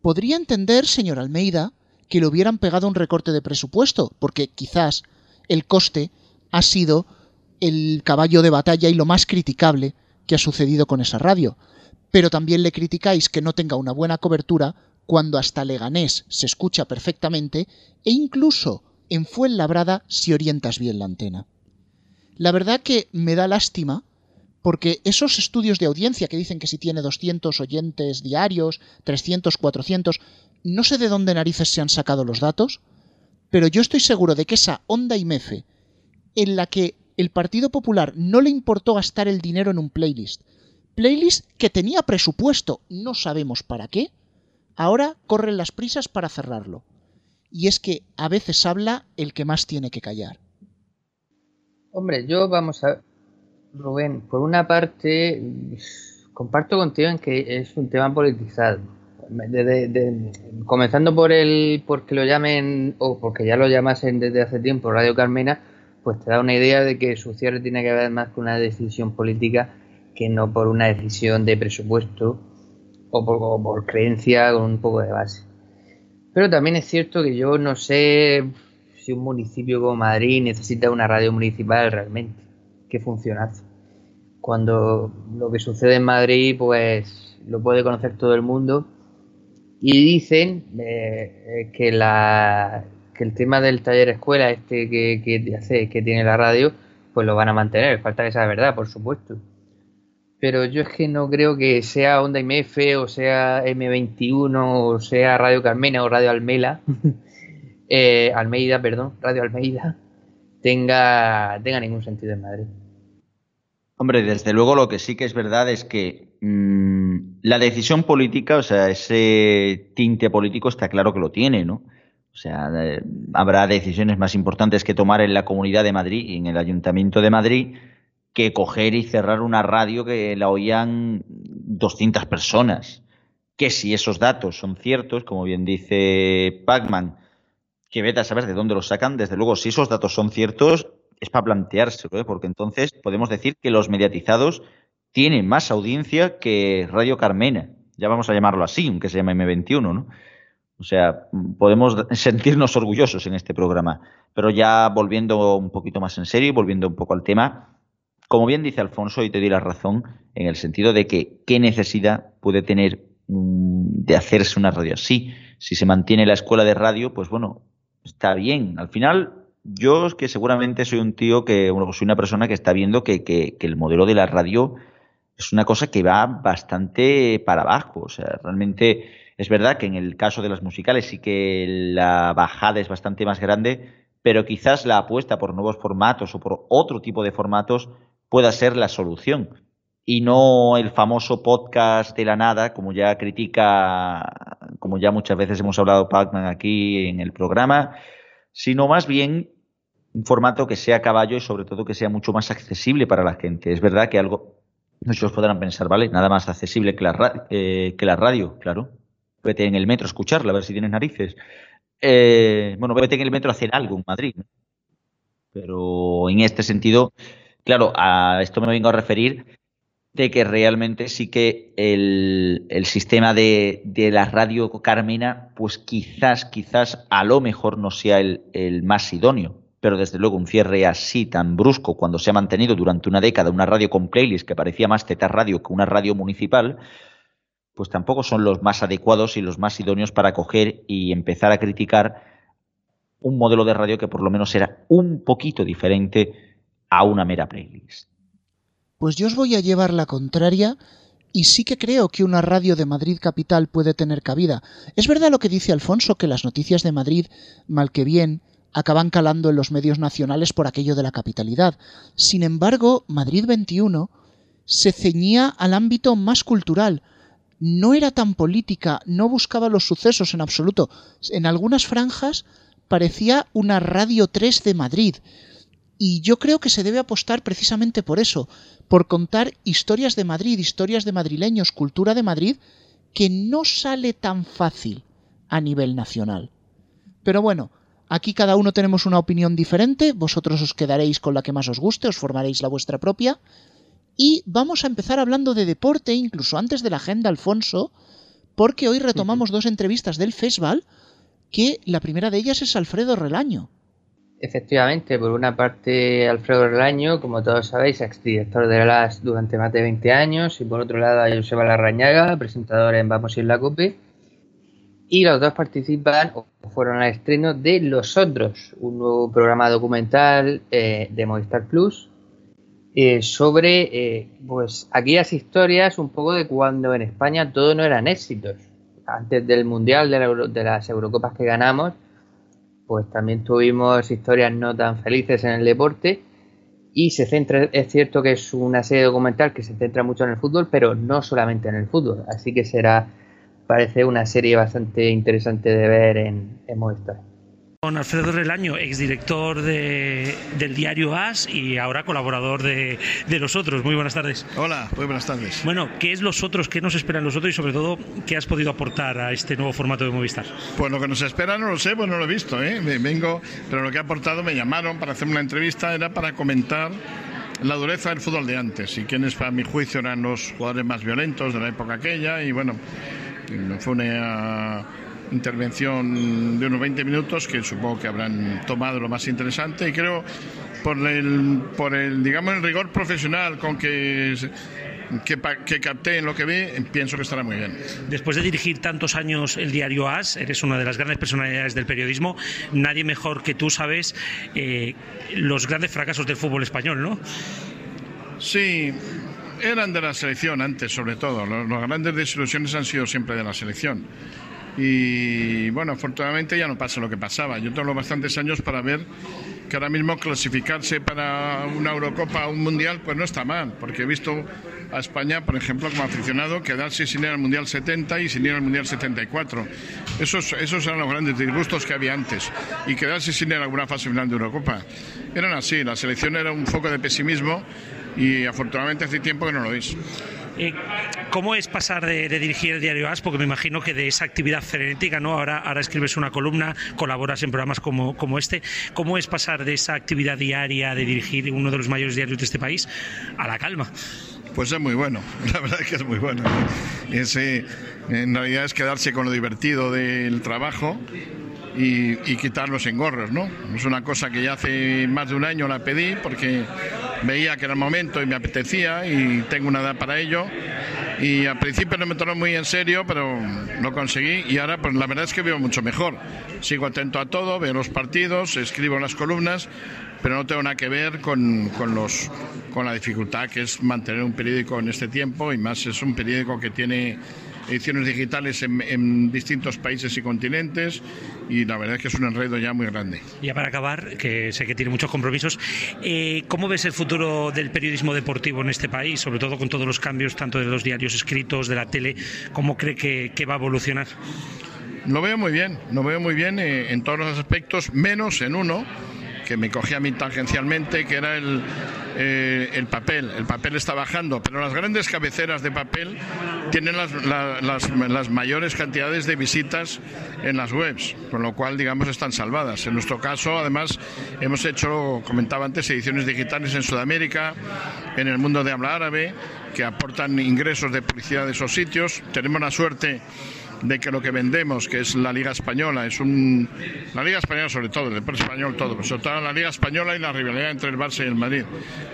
Podría entender, señor Almeida, que le hubieran pegado un recorte de presupuesto, porque quizás el coste ha sido el caballo de batalla y lo más criticable que ha sucedido con esa radio. Pero también le criticáis que no tenga una buena cobertura cuando hasta Leganés se escucha perfectamente e incluso en Fuenlabrada si orientas bien la antena. La verdad que me da lástima porque esos estudios de audiencia que dicen que si tiene 200 oyentes diarios, 300, 400, no sé de dónde narices se han sacado los datos, pero yo estoy seguro de que esa onda IMEFE en la que el Partido Popular no le importó gastar el dinero en un playlist, playlist que tenía presupuesto, no sabemos para qué, ahora corren las prisas para cerrarlo y es que a veces habla el que más tiene que callar. Hombre, yo vamos a... Rubén, por una parte, comparto contigo en que es un tema politizado. comenzando por el porque lo llamen o porque ya lo llamasen desde hace tiempo Radio Carmena, pues te da una idea de que su cierre tiene que ver más con una decisión política que no por una decisión de presupuesto o por, creencia con un poco de base. Pero también es cierto que yo no sé si un municipio como Madrid necesita una radio municipal realmente que funcionase. Cuando lo que sucede en Madrid, pues lo puede conocer todo el mundo. Y dicen eh, eh, que, la, que el tema del taller escuela, este que, que, hace, que tiene la radio, pues lo van a mantener. Falta que sea verdad, por supuesto pero yo es que no creo que sea Onda MF o sea M21 o sea Radio Carmena o Radio Almela, (laughs) eh, Almeida, perdón, Radio Almeida, tenga, tenga ningún sentido en Madrid. Hombre, desde luego lo que sí que es verdad es que mm, la decisión política, o sea, ese tinte político está claro que lo tiene, ¿no? O sea, habrá decisiones más importantes que tomar en la Comunidad de Madrid y en el Ayuntamiento de Madrid que coger y cerrar una radio que la oían 200 personas. Que si esos datos son ciertos, como bien dice Pacman, que vete a saber de dónde los sacan, desde luego, si esos datos son ciertos, es para planteárselo, ¿eh? porque entonces podemos decir que los mediatizados tienen más audiencia que Radio Carmena. Ya vamos a llamarlo así, aunque se llama M21, ¿no? O sea, podemos sentirnos orgullosos en este programa. Pero ya volviendo un poquito más en serio y volviendo un poco al tema, como bien dice Alfonso, y te doy la razón, en el sentido de que qué necesidad puede tener mm, de hacerse una radio así. Si se mantiene la escuela de radio, pues bueno, está bien. Al final, yo es que seguramente soy un tío que, bueno, soy una persona que está viendo que, que, el modelo de la radio es una cosa que va bastante para abajo. O sea, realmente es verdad que en el caso de las musicales sí que la bajada es bastante más grande, pero quizás la apuesta por nuevos formatos o por otro tipo de formatos pueda ser la solución y no el famoso podcast de la nada, como ya critica, como ya muchas veces hemos hablado Pacman aquí en el programa, sino más bien un formato que sea caballo y sobre todo que sea mucho más accesible para la gente. Es verdad que algo, muchos podrán pensar, vale, nada más accesible que la, eh, que la radio, claro. Vete en el metro a escucharla, a ver si tienes narices. Eh, bueno, vete en el metro a hacer algo en Madrid. Pero en este sentido, Claro, a esto me vengo a referir de que realmente sí que el, sistema de, la radio Carmena, pues quizás, quizás a lo mejor no sea el, el más idóneo pero desde luego un cierre así tan brusco cuando se ha mantenido durante una década una radio con playlist que parecía más Teta Radio que una radio municipal, pues tampoco son los más adecuados y los más idóneos para coger y empezar a criticar un modelo de radio que por lo menos era un poquito diferente a una mera playlist. Pues yo os voy a llevar la contraria y sí que creo que una radio de Madrid capital puede tener cabida. Es verdad lo que dice Alfonso, que las noticias de Madrid, mal que bien, acaban calando en los medios nacionales por aquello de la capitalidad. Sin embargo, Madrid 21 se ceñía al ámbito más cultural. No era tan política, no buscaba los sucesos en absoluto. En algunas franjas parecía una Radio 3 de Madrid Y yo creo que se debe apostar precisamente por eso, por contar historias de Madrid, historias de madrileños, cultura de Madrid, que no sale tan fácil a nivel nacional. Pero bueno, aquí cada uno tenemos una opinión diferente, vosotros os quedaréis con la que más os guste, os formaréis la vuestra propia. Y vamos a empezar hablando de deporte, incluso antes de la agenda, Alfonso, porque hoy retomamos dos entrevistas del festival, que la primera de ellas es Alfredo Relaño. Efectivamente, por una parte Alfredo Relaño, como todos sabéis, exdirector de LAS durante más de 20 años, y por otro lado a Joseba Larrañaga, presentador en Vamos a ir la Cope. Y los dos participan o fueron al estreno de Los Otros, un nuevo programa documental eh, de Movistar Plus eh, sobre eh, pues aquellas historias un poco de cuando en España todo no eran éxitos. Antes del Mundial, de, de las Eurocopas que ganamos, pues también tuvimos historias no tan felices en el deporte y se centra, es cierto que es una serie documental que se centra mucho en el fútbol, pero no solamente en el fútbol, así que será, parece una serie bastante interesante de ver en, en Movistar. Con Alfredo Relaño, exdirector de, del diario AS y ahora colaborador de, de, Los Otros. Muy buenas tardes. Hola, muy buenas tardes. Bueno, ¿qué es Los Otros? ¿Qué nos esperan Los Otros? Y sobre todo, ¿qué has podido aportar a este nuevo formato de Movistar? Pues lo que nos espera no lo sé, pues no lo he visto. ¿eh? Vengo, pero lo que ha aportado, me llamaron para hacer una entrevista, era para comentar la dureza del fútbol de antes y quiénes, para mi juicio, eran los jugadores más violentos de la época aquella. Y bueno, fue una intervención de unos 20 minutos que supongo que habrán tomado lo más interesante y creo por el, por el digamos el rigor profesional con que que, que, capté en lo que vi, pienso que estará muy bien. Después de dirigir tantos años el diario AS, eres una de las grandes personalidades del periodismo. Nadie mejor que tú sabes eh, los grandes fracasos del fútbol español, ¿no? Sí, eran de la selección antes, sobre todo. Las grandes desilusiones han sido siempre de la selección. Y bueno, afortunadamente ya no pasa lo que pasaba. Yo tengo bastantes años para ver que ahora mismo clasificarse para una Eurocopa o un Mundial, pues no está mal, porque he visto a España, por ejemplo, como aficionado, quedarse sin ir al Mundial 70 y sin ir al Mundial 74. Esos, esos eran los grandes disgustos que había antes. Y quedarse sin ir a alguna fase final de Eurocopa. Eran así, la selección era un foco de pesimismo y afortunadamente hace tiempo que no lo es. Eh, ¿Cómo es pasar de, de, dirigir el diario AS? Porque me imagino que de esa actividad frenética, ¿no? Ahora, ahora escribes una columna, colaboras en programas como, como este. ¿Cómo es pasar de esa actividad diaria de dirigir uno de los mayores diarios de este país a la calma? Pues es muy bueno, (laughs) la verdad es que es muy bueno. Ese, en realidad es quedarse con lo divertido del trabajo y, y, quitar los engorros, ¿no? Es una cosa que ya hace más de un año la pedí porque veía que era el momento y me apetecía y tengo una edad para ello. Y al principio no me tomó muy en serio, pero lo conseguí y ahora pues la verdad es que veo mucho mejor. Sigo atento a todo, veo los partidos, escribo las columnas, pero no tengo nada que ver con, con, los, con la dificultad que es mantener un periódico en este tiempo y más es un periódico que tiene ediciones digitales en, en, distintos países y continentes y la verdad es que es un enredo ya muy grande. Ya para acabar, que sé que tiene muchos compromisos, eh, ¿cómo ves el futuro del periodismo deportivo en este país, sobre todo con todos los cambios tanto de los diarios escritos, de la tele, cómo cree que, que va a evolucionar? Lo veo muy bien, lo veo muy bien eh, en todos los aspectos, menos en uno que me cogía a mí tangencialmente, que era el, eh, el papel. El papel está bajando, pero las grandes cabeceras de papel tienen las, la, las, las, mayores cantidades de visitas en las webs, con lo cual, digamos, están salvadas. En nuestro caso, además, hemos hecho, comentaba antes, ediciones digitales en Sudamérica, en el mundo de habla árabe, que aportan ingresos de publicidad de esos sitios. Tenemos la suerte de que lo que vendemos, que es la Liga Española, es un. La Liga Española, sobre todo, el deporte español, todo, pero sobre todo la Liga Española y la rivalidad entre el Barça y el Madrid.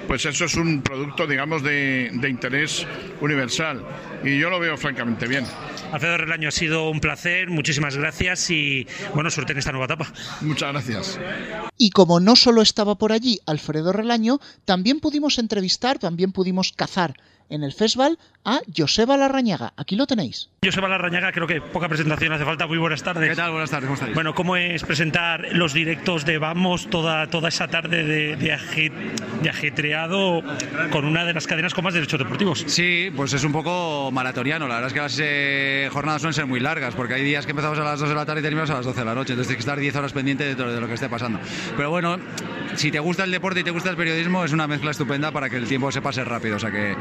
Pues eso es un producto, digamos, de, de interés universal. Y yo lo veo francamente bien. Alfredo Relaño, ha sido un placer, muchísimas gracias y bueno, suerte en esta nueva etapa. Muchas gracias. Y como no solo estaba por allí Alfredo Relaño, también pudimos entrevistar, también pudimos cazar en el festival a Joseba Larrañaga. Aquí lo tenéis. Joseba Larrañaga, creo que poca presentación hace falta. Muy buenas tardes. ¿Qué tal? Buenas tardes, ¿cómo estáis? Bueno, ¿cómo es presentar los directos de Vamos toda, toda esa tarde de, de, ajet, de ajetreado con una de las cadenas con más derechos deportivos? Sí, pues es un poco maratoniano. La verdad es que las eh, jornadas suelen ser muy largas, porque hay días que empezamos a las 2 de la tarde y terminamos a las 12 de la noche. Entonces tienes que estar 10 horas pendiente de todo de lo que esté pasando. Pero bueno, si te gusta el deporte y te gusta el periodismo, es una mezcla estupenda para que el tiempo se pase rápido. O sea que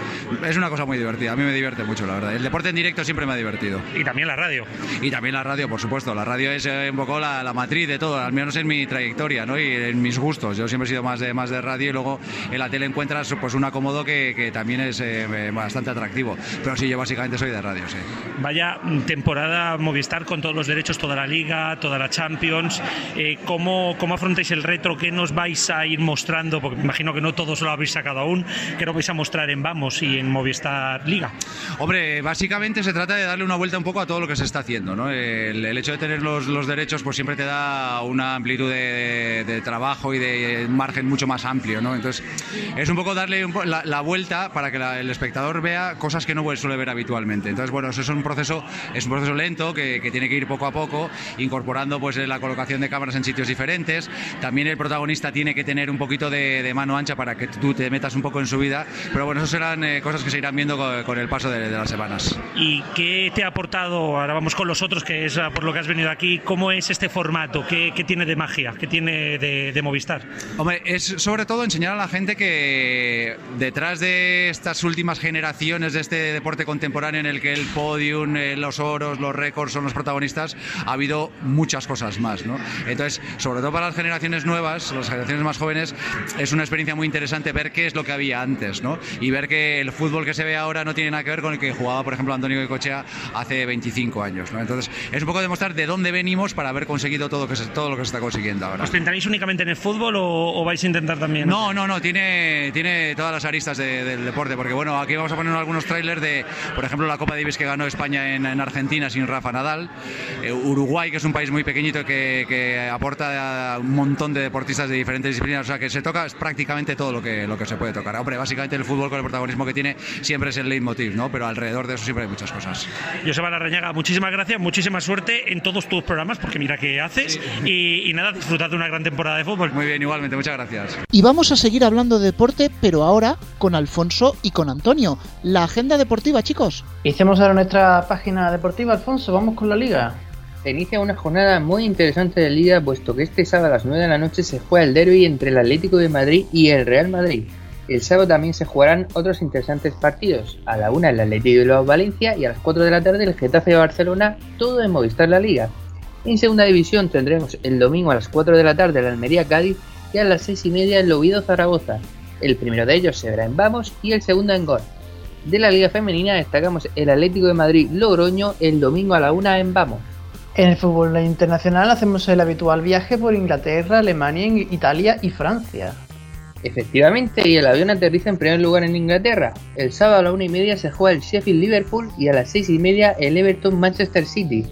es una cosa muy divertida. A mí me divierte mucho, la verdad. El deporte en directo siempre me ha divertido. Y también la radio. Y también la radio, por supuesto. La radio es eh, un poco la, la matriz de todo, al menos en mi trayectoria ¿no? y en mis gustos. Yo siempre he sido más de, más de radio y luego en la tele encuentras pues, un acomodo que, que también es eh, bastante atractivo. Pero sí, yo básicamente soy de radio, sí. Vaya temporada Movistar con todos los derechos, toda la liga, toda la Champions. Eh, ¿cómo, ¿Cómo afrontáis el retro? ¿Qué nos vais a ir mostrando? Porque me imagino que no todos lo habéis sacado aún. ¿Qué nos vais a mostrar en Vamos y en Movistar Liga? Hombre, básicamente se trata de darle una vuelta un poco a todo lo que se está haciendo. ¿no? El, el hecho de tener los, los, derechos pues siempre te da una amplitud de, de, trabajo y de margen mucho más amplio. ¿no? Entonces, es un poco darle un la, la, vuelta para que la, el espectador vea cosas que no suele ver habitualmente. Entonces, bueno, eso es un proceso, es un proceso lento que, que tiene que ir poco a poco, incorporando pues la colocación de cámaras en sitios diferentes. También el protagonista tiene que tener un poquito de, de mano ancha para que tú te metas un poco en su vida. Pero bueno, eso serán eh, cosas que se irán viendo con, con el paso de, de, las semanas. ¿Y qué te ha aportado? Ahora vamos con los otros, que es por lo que has venido aquí. ¿Cómo es este formato? ¿Qué, qué tiene de magia? ¿Qué tiene de, de, Movistar? Hombre, es sobre todo enseñar a la gente que detrás de estas últimas generaciones de este deporte contemporáneo en el que el podium, eh, los oros, los récords son los protagonistas, ha habido muchas cosas más. ¿no? Entonces, sobre todo para las generaciones nuevas, las generaciones más jóvenes, es una experiencia muy interesante ver qué es lo que había antes ¿no? y ver que el fútbol que se ve ahora no tiene nada que ver con el que jugaba, por ejemplo, Antonio Cochea hace 25 años. ¿no? Entonces, es un poco demostrar de dónde venimos para haber conseguido todo, que se, todo lo que se está consiguiendo ahora. ¿Os centráis únicamente en el fútbol o, o, vais a intentar también? No, no, no, tiene, tiene todas las aristas de, del deporte, porque bueno, aquí vamos a poner algunos trailers de, por ejemplo, la Copa Davis que ganó España en, en Argentina sin Rafa Nadal, eh, Uruguay, que es un país muy pequeñito que, que, aporta un montón de deportistas de diferentes disciplinas, o sea que se toca prácticamente todo lo que, lo que se puede tocar. Hombre, básicamente el fútbol con el protagonismo que tiene siempre es el leitmotiv, ¿no? Pero alrededor de eso siempre hay muchas cosas. Joseba Larrañaga, muchísimas gracias, muchísima suerte en todos tus programas, porque mira qué haces, y, y, nada, disfrutad de una gran temporada de fútbol. Muy bien, igualmente, muchas gracias. Y vamos a seguir hablando de deporte, pero ahora con Alfonso y con Antonio. La agenda deportiva, chicos. Hicimos ahora nuestra página deportiva, Alfonso, vamos con la liga. Se inicia una jornada muy interesante de liga, puesto que este sábado a las 9 de la noche se juega el derby entre el Atlético de Madrid y el Real Madrid. El sábado también se jugarán otros interesantes partidos. A la 1 el Atlético de Bilbao Valencia y a las 4 de la tarde el Getafe de Barcelona, todo en Movistar La Liga. En segunda división tendremos el domingo a las 4 de la tarde el Almería Cádiz y a las 6 y media el Oviedo Zaragoza. El primero de ellos se verá en Vamos y el segundo en Gol. De la Liga Femenina destacamos el Atlético de Madrid Logroño el domingo a la 1 en Vamos. En el fútbol internacional hacemos el habitual viaje por Inglaterra, Alemania, Italia y Francia. Efectivamente, y el avión aterriza en primer lugar en Inglaterra. El sábado a la una y media se juega el Sheffield Liverpool y a las seis y media el Everton Manchester City.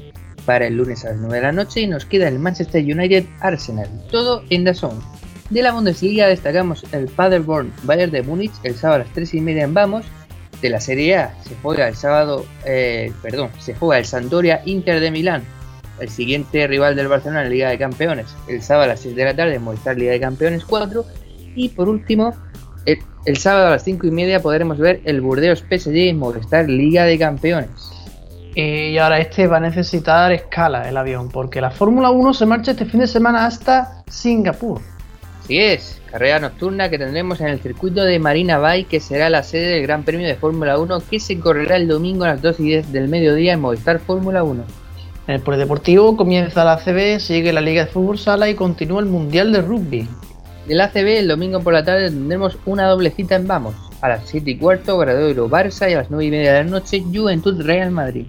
Para el lunes a las 9 de la noche y nos queda el Manchester United Arsenal, todo en Dazón. De la Bundesliga destacamos el Paderborn Bayern de Múnich el sábado a las 3 y media en Vamos. De la Serie A se juega el sábado, eh, perdón, se juega el Sampdoria Inter de Milán, el siguiente rival del Barcelona en la Liga de Campeones, el sábado a las 6 de la tarde en Movistar Liga de Campeones 4 y por último, el, el, sábado a las 5 y media podremos ver el Burdeos PSG en Movistar Liga de Campeones. Y ahora este va a necesitar escala el avión, porque la Fórmula 1 se marcha este fin de semana hasta Singapur. Así es, carrera nocturna que tendremos en el circuito de Marina Bay, que será la sede del Gran Premio de Fórmula 1, que se correrá el domingo a las 2 y 10 del mediodía en Movistar Fórmula 1. En el polideportivo comienza la ACB, sigue la Liga de Fútbol Sala y continúa el Mundial de Rugby. Del ACB, el domingo por la tarde tendremos una doble cita en Vamos. A las 7 y cuarto, Gradoiro Barça y a las 9 y media de la noche, Juventud Real Madrid.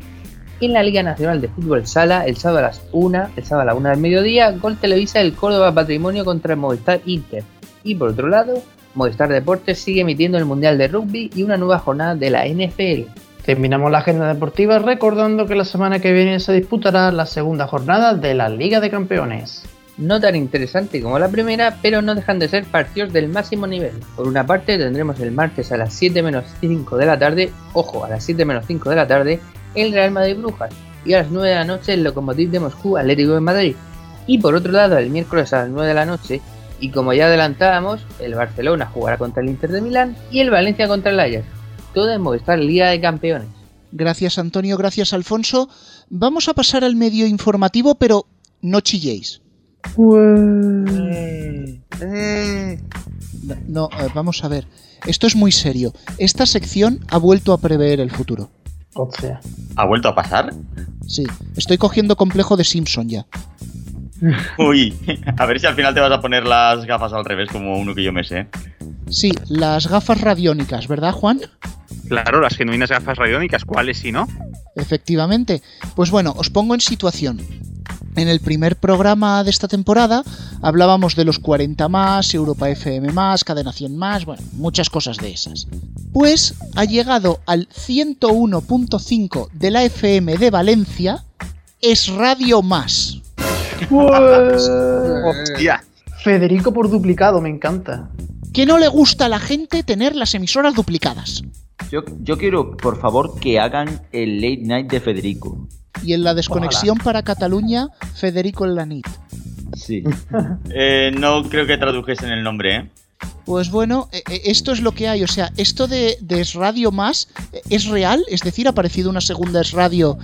En la Liga Nacional de Fútbol Sala, el sábado a las 1, el sábado a la 1 del mediodía, Gol Televisa el Córdoba Patrimonio contra el Movistar Inter. Y por otro lado, Movistar Deportes sigue emitiendo el Mundial de Rugby y una nueva jornada de la NFL. Terminamos la agenda deportiva recordando que la semana que viene se disputará la segunda jornada de la Liga de Campeones. No tan interesante como la primera, pero no dejan de ser partidos del máximo nivel. Por una parte tendremos el martes a las 7 menos 5 de la tarde, ojo, a las 7 menos 5 de la tarde, el Real Madrid Brujas y a las 9 de la noche el Lokomotiv de Moscú Atlético de Madrid. Y por otro lado, el miércoles a las 9 de la noche, y como ya adelantábamos, el Barcelona jugará contra el Inter de Milán y el Valencia contra el Ajax. Todo en Movistar Liga de Campeones. Gracias Antonio, gracias Alfonso. Vamos a pasar al medio informativo, pero no chilléis. No, no, eh, vamos a ver. Esto es muy serio. Esta sección ha vuelto a prever el futuro. O sea. ¿Ha vuelto a pasar? Sí, estoy cogiendo complejo de Simpson ya. (laughs) Uy, a ver si al final te vas a poner las gafas al revés como uno que yo me sé. Sí, las gafas radiónicas, ¿verdad, Juan? Claro, las genuinas gafas radiónicas, ¿cuáles si no? Efectivamente. Pues bueno, os pongo en situación. En el primer programa de esta temporada hablábamos de los 40 más, Europa FM más, Cadena 100 más, bueno, muchas cosas de esas. Pues ha llegado al 101.5 de la FM de Valencia, es Radio Más. (laughs) Hostia. Federico por duplicado, me encanta. Que no le gusta a la gente tener las emisoras duplicadas. Yo, yo quiero, por favor, que hagan el late night de Federico. Y en la desconexión para Cataluña, Federico en la NIT. Sí. (laughs) Eh, no creo que tradujesen el nombre, ¿eh? Pues bueno, eh, eh, esto es lo que hay. O sea, esto de, de Es Radio Más eh, es real, es decir, ha aparecido una segunda Es Radio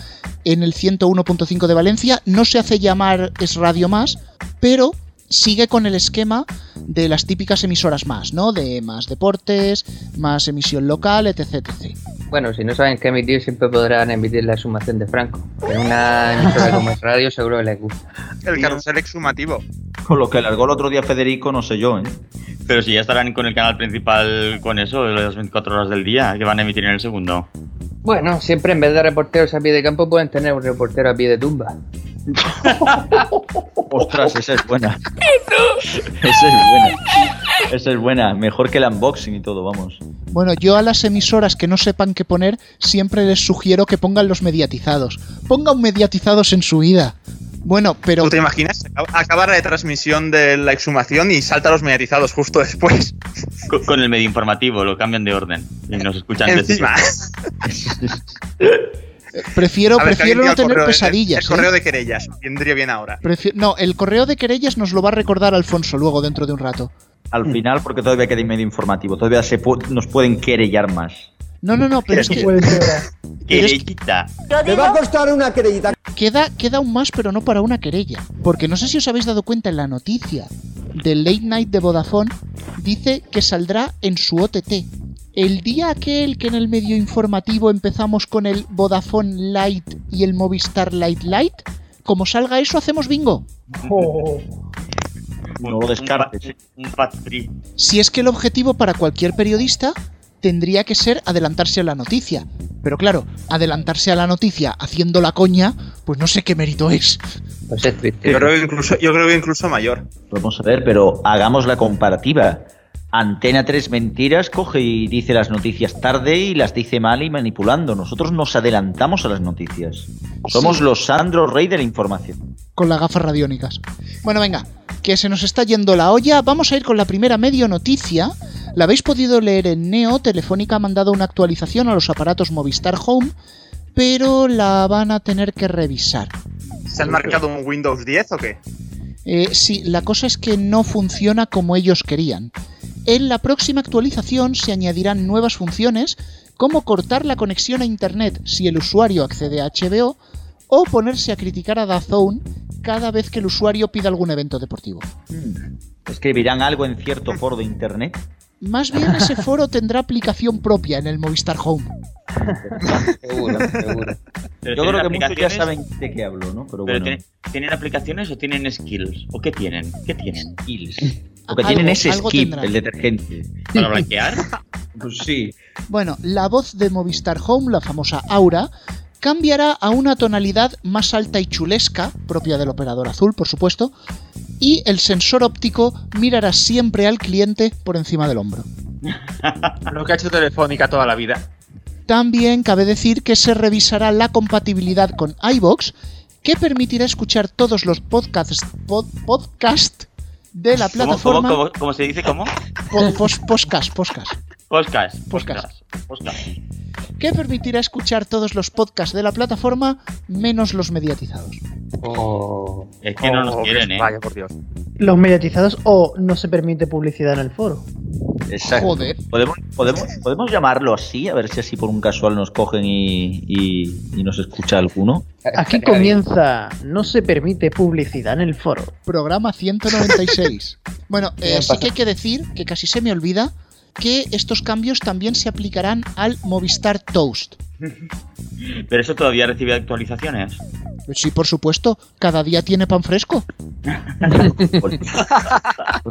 en el 101.5 de Valencia. No se hace llamar Es Radio Más, pero sigue con el esquema de las típicas emisoras más, ¿no? De más deportes, más emisión local, etc. etc. Bueno, si no saben qué emitir, siempre podrán emitir la exhumación de Franco. En una emisora como es radio seguro que les gusta. El carrusel exhumativo. Con lo que largó el otro día Federico, no sé yo, ¿eh? Pero si ya estarán con el canal principal con eso, las 24 horas del día, que van a emitir en el segundo. Bueno, siempre en vez de reporteros a pie de campo pueden tener un reportero a pie de tumba. (laughs) Ostras, esa es buena. (laughs) Esa es buena. Esa es buena. Mejor que el unboxing y todo, vamos. Bueno, yo a las emisoras que no sepan qué poner, siempre les sugiero que pongan los mediatizados. Pongan mediatizados en su vida. Bueno, pero ¿Tú te imaginas? Acaba- Acaba la retransmisión de la exhumación y salta a los mediatizados justo después. (laughs) Con, con el medio informativo, lo cambian de orden. Y nos escuchan desde Encima. Prefiero, ver, prefiero no tener correo de- pesadillas. El correo ¿eh? de querellas. Vendría bien ahora. No, el correo de querellas nos lo va a recordar Alfonso luego dentro de un rato. Al final, porque todavía queda medio informativo. Todavía se pu- nos pueden querellar más. No, no, no, pero es que Querellita. Te va a costar una querellita. queda, queda aún más, pero no para una querella. Porque no sé si os habéis dado cuenta en la noticia del Late Night de Vodafone, dice que saldrá en su OTT. El día aquel que en el medio informativo empezamos con el Vodafone Light y el Movistar Light Light, como salga eso, hacemos bingo. No lo descartes. Un pad free. Si es que el objetivo para cualquier periodista tendría que ser adelantarse a la noticia. Pero claro, adelantarse a la noticia haciendo la coña, pues no sé qué mérito es. Pues es triste. Yo creo que incluso, yo creo que incluso mayor. Vamos a ver, pero hagamos la comparativa. Antena 3 Mentiras coge y dice las noticias tarde y las dice mal y manipulando. Nosotros nos adelantamos a las noticias. Somos Sí. los Sandro Rey de la información. Con las gafas radiónicas. Bueno, venga, que se nos está yendo la olla. Vamos a ir con la primera medio noticia. La habéis podido leer en Neo. Telefónica ha mandado una actualización a los aparatos Movistar Home, pero la van a tener que revisar. ¿Se han marcado un Windows 10 o qué? Eh, sí, la cosa es que no funciona como ellos querían. En la próxima actualización se añadirán nuevas funciones como cortar la conexión a Internet si el usuario accede a HBO o ponerse a criticar a DAZN cada vez que el usuario pida algún evento deportivo. ¿Escribirán algo en cierto foro de internet? Más bien ese foro tendrá aplicación propia en el Movistar Home. (laughs) Seguro, seguro. Pero Yo ¿tienen creo que muchos ya saben de qué hablo, ¿no? Pero ¿Pero bueno. tienen, ¿tienen aplicaciones o tienen skills? ¿O qué tienen? ¿Qué tienen? Skills. Lo que Algo- tienen es Skip, tendrán. el detergente. ¿Para blanquear? (laughs) Pues sí. Bueno, la voz de Movistar Home, la famosa Aura, cambiará a una tonalidad más alta y chulesca, propia del operador azul, por supuesto, y el sensor óptico mirará siempre al cliente por encima del hombro. (laughs) Lo que ha hecho Telefónica toda la vida. También cabe decir que se revisará la compatibilidad con iBox, que permitirá escuchar todos los podcasts, pod- podcast de la ¿Cómo, plataforma. cómo, cómo, cómo se dice? ¿Cómo? Po- pos- podcast, podcast. Podcast. Podcast. Podcast. Que permitirá escuchar todos los podcasts de la plataforma menos los mediatizados. Oh. Es que no nos Oh, quieren, ¿eh? Vaya, por Dios. Los mediatizados o no se permite publicidad en el foro. Exacto. Joder. ¿Podemos, podemos, podemos llamarlo así, a ver si así por un casual nos cogen y, y- y nos escucha alguno. Aquí comienza, no se permite publicidad en el foro. Programa 196. Bueno, (laughs) eh, sí que hay que decir, que casi se me olvida, que estos cambios también se aplicarán al Movistar Toast. Pero eso todavía recibe actualizaciones. Sí, por supuesto, cada día tiene pan fresco. Pues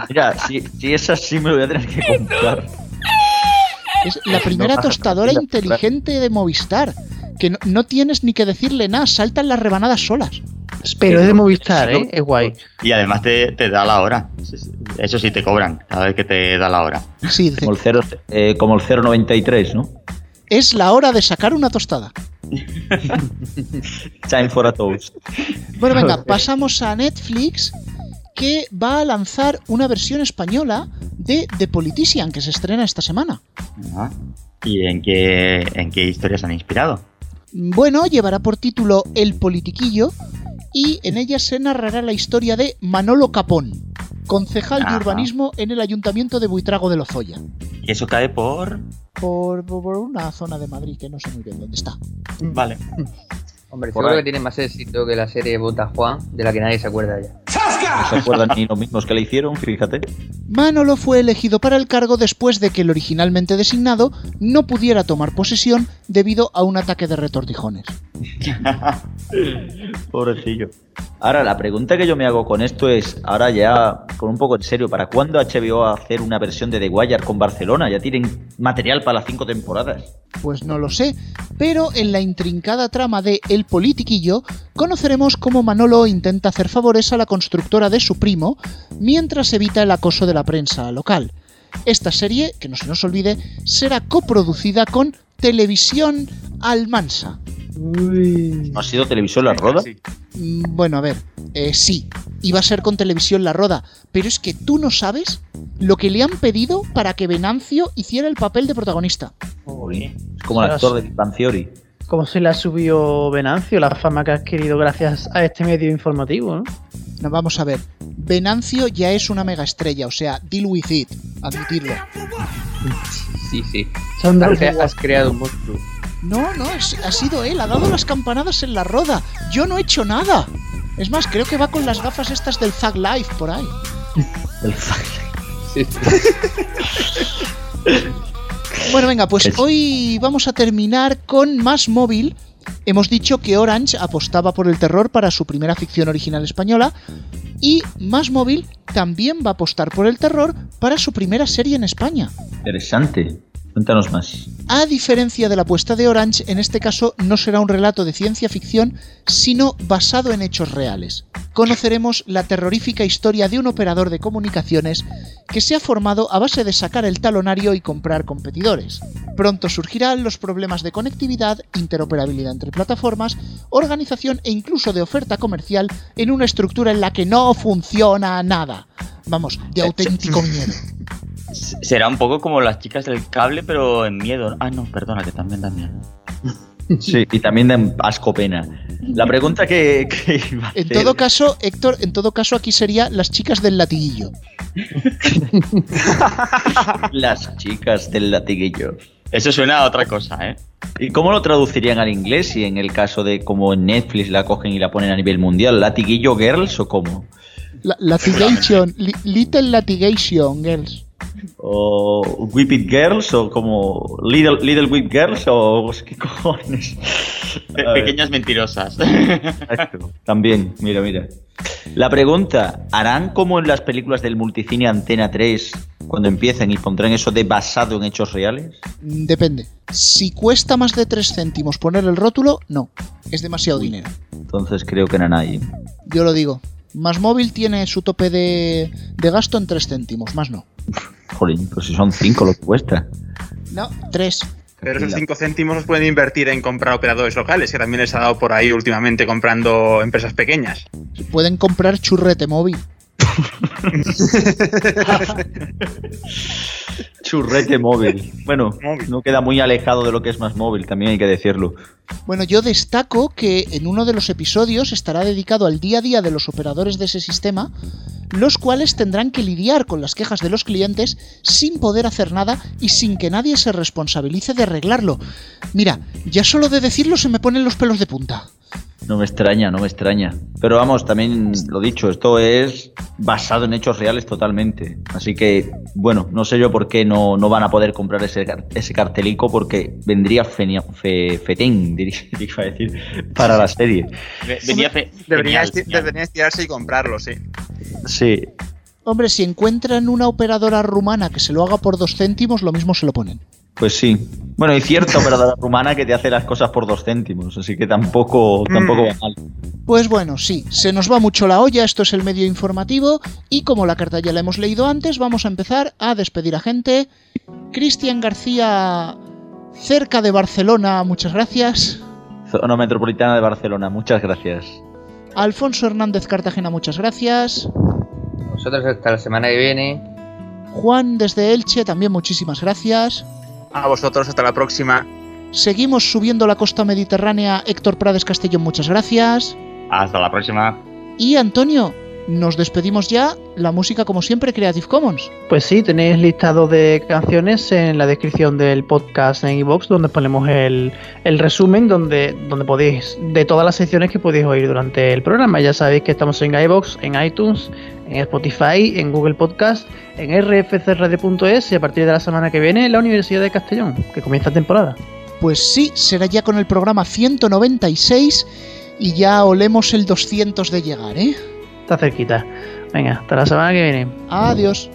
mira, si, si es así me lo voy a tener que comprar. Es la primera tostadora inteligente de Movistar. Que no tienes ni que decirle nada, saltan las rebanadas solas. Pero es de Movistar, ¿eh? Es guay. Y además te, te da la hora. Eso sí te cobran cada vez que te da la hora. Sí, dice, Como el, cero, eh, como el 093, ¿no? es la hora de sacar una tostada. (laughs) Time for a toast. Bueno, venga, pasamos a Netflix, que va a lanzar una versión española de The Politician, que se estrena esta semana. ¿Y en qué, en qué historias han inspirado? Bueno, llevará por título El Politiquillo y en ella se narrará la historia de Manolo Capón, concejal de urbanismo en el ayuntamiento de Buitrago de Lozoya. Y eso cae por... Por, por- por una zona de Madrid que no sé muy bien dónde está. Vale. Hombre, Por seguro ahí. que tiene más éxito que la serie Bota Juan, de la que nadie se acuerda ya. No se acuerdan ni los mismos que le hicieron, fíjate. Manolo fue elegido para el cargo después de que el originalmente designado no pudiera tomar posesión debido a un ataque de retortijones. (laughs) Pobrecillo. Ahora, la pregunta que yo me hago con esto es, ahora ya, con un poco en serio, ¿para cuándo HBO va a hacer una versión de The Wire con Barcelona? Ya tienen material para las cinco temporadas. Pues no lo sé, pero en la intrincada trama de El Politiquillo conoceremos cómo Manolo intenta hacer favores a la constructora de su primo mientras evita el acoso de la prensa local. Esta serie, que no se nos olvide, será coproducida con Televisión Almansa. ¿No ha sido televisión la roda? Mm, Bueno, a ver, eh, sí, iba a ser con Televisión La Roda, pero es que tú no sabes lo que le han pedido para que Venancio hiciera el papel de protagonista. Es como el actor de Theory. ¿Cómo se le ha subido Venancio la fama que ha adquirido gracias a este medio informativo, no? No, vamos a ver. Venancio ya es una mega estrella, o sea, deal with it, admitirlo. Sí, sí. Son has creado un monstruo. No, no, es- ha sido él, ha dado las campanadas en la roda. Yo no he hecho nada. Es más, creo que va con las gafas estas del Thug Life por ahí. (laughs) El Sí, Bueno, venga, pues Es- hoy vamos a terminar con más móvil. Hemos dicho que Orange apostaba por el terror para su primera ficción original española y Más Móvil también va a apostar por el terror para su primera serie en España. Interesante. Cuéntanos más. A diferencia de la apuesta de Orange, en este caso no será un relato de ciencia ficción, sino basado en hechos reales. Conoceremos la terrorífica historia de un operador de comunicaciones que se ha formado a base de sacar el talonario y comprar competidores. Pronto surgirán los problemas de conectividad, interoperabilidad entre plataformas, organización e incluso de oferta comercial en una estructura en la que no funciona nada. Vamos, de auténtico miedo. (laughs) Será un poco como las chicas del cable, pero en miedo. Ah, no, perdona, que también da miedo. (laughs) Sí, y también de asco pena. La pregunta que, que iba a En hacer- todo caso, Héctor, en todo caso aquí sería las chicas del latiguillo. (laughs) Las chicas del latiguillo. Eso suena a otra cosa, ¿eh? ¿Y cómo lo traducirían al inglés si en el caso de como en Netflix la cogen y la ponen a nivel mundial? ¿Latiguillo Girls o cómo? La- latigation, li- Little Latigation Girls. ¿O Whip It Girls o como Little, Little Whip Girls o qué (laughs) cojones? Pe- pequeñas mentirosas. Exacto. También, mira, mira. La pregunta, ¿harán como en las películas del multicine Antena 3 cuando empiecen y pondrán eso de basado en hechos reales? Mm, Depende. Si cuesta más de 3 céntimos poner el rótulo, no. Es demasiado dinero. Entonces creo que no hay. Yo lo digo. Más móvil tiene su tope de, de gasto en 3 céntimos, más no. Jolín, pues si son 5 lo que cuesta. No, 3. Pero esos 5 céntimos los pueden invertir en comprar operadores locales, que también les ha dado por ahí últimamente comprando empresas pequeñas. Pueden comprar churrete móvil. (laughs) Churrete móvil. Bueno, no queda muy alejado de lo que es más móvil, también hay que decirlo. Bueno, yo destaco que en uno de los episodios estará dedicado al día a día de los operadores de ese sistema, los cuales tendrán que lidiar con las quejas de los clientes sin poder hacer nada y sin que nadie se responsabilice de arreglarlo. Mira, ya solo de decirlo se me ponen los pelos de punta. No me extraña, no me extraña. Pero vamos, también lo dicho, esto es basado en hechos reales totalmente. Así que, bueno, no sé yo por qué no, no van a poder comprar ese, ese cartelico porque vendría fe, fetén, (laughs) diría, a decir, para la serie. Venía fe, debería, debería estirarse y comprarlo, sí. Sí. Hombre, si encuentran una operadora rumana que se lo haga por dos céntimos, lo mismo se lo ponen. Pues sí. Bueno, hay cierta operadora (laughs) rumana que te hace las cosas por dos céntimos, así que tampoco, tampoco va mal. Pues bueno, sí, se nos va mucho la olla, esto es el medio informativo y como la carta ya la hemos leído antes, vamos a empezar a despedir a gente. Cristian García, cerca de Barcelona, muchas gracias. Zona Metropolitana de Barcelona, muchas gracias. Alfonso Hernández Cartagena, muchas gracias. Nosotros hasta la semana que viene. Juan desde Elche, también muchísimas gracias. A vosotros, hasta la próxima. Seguimos subiendo la costa mediterránea. Héctor Prades Castellón, muchas gracias. Hasta la próxima. Y Antonio, nos despedimos ya. La música, como siempre, Creative Commons. Pues sí, tenéis listado de canciones en la descripción del podcast en iVoox, donde ponemos el, resumen, donde, donde podéis, de todas las secciones que podéis oír durante el programa. Ya sabéis que estamos en iVoox, en iTunes, en Spotify, en Google Podcast, en rfcradio.es y a partir de la semana que viene en la Universidad de Castellón, que comienza temporada. Pues sí, será ya con el programa 196 y ya olemos el 200 de llegar, ¿eh? Está cerquita. Venga, hasta la semana que viene. Adiós.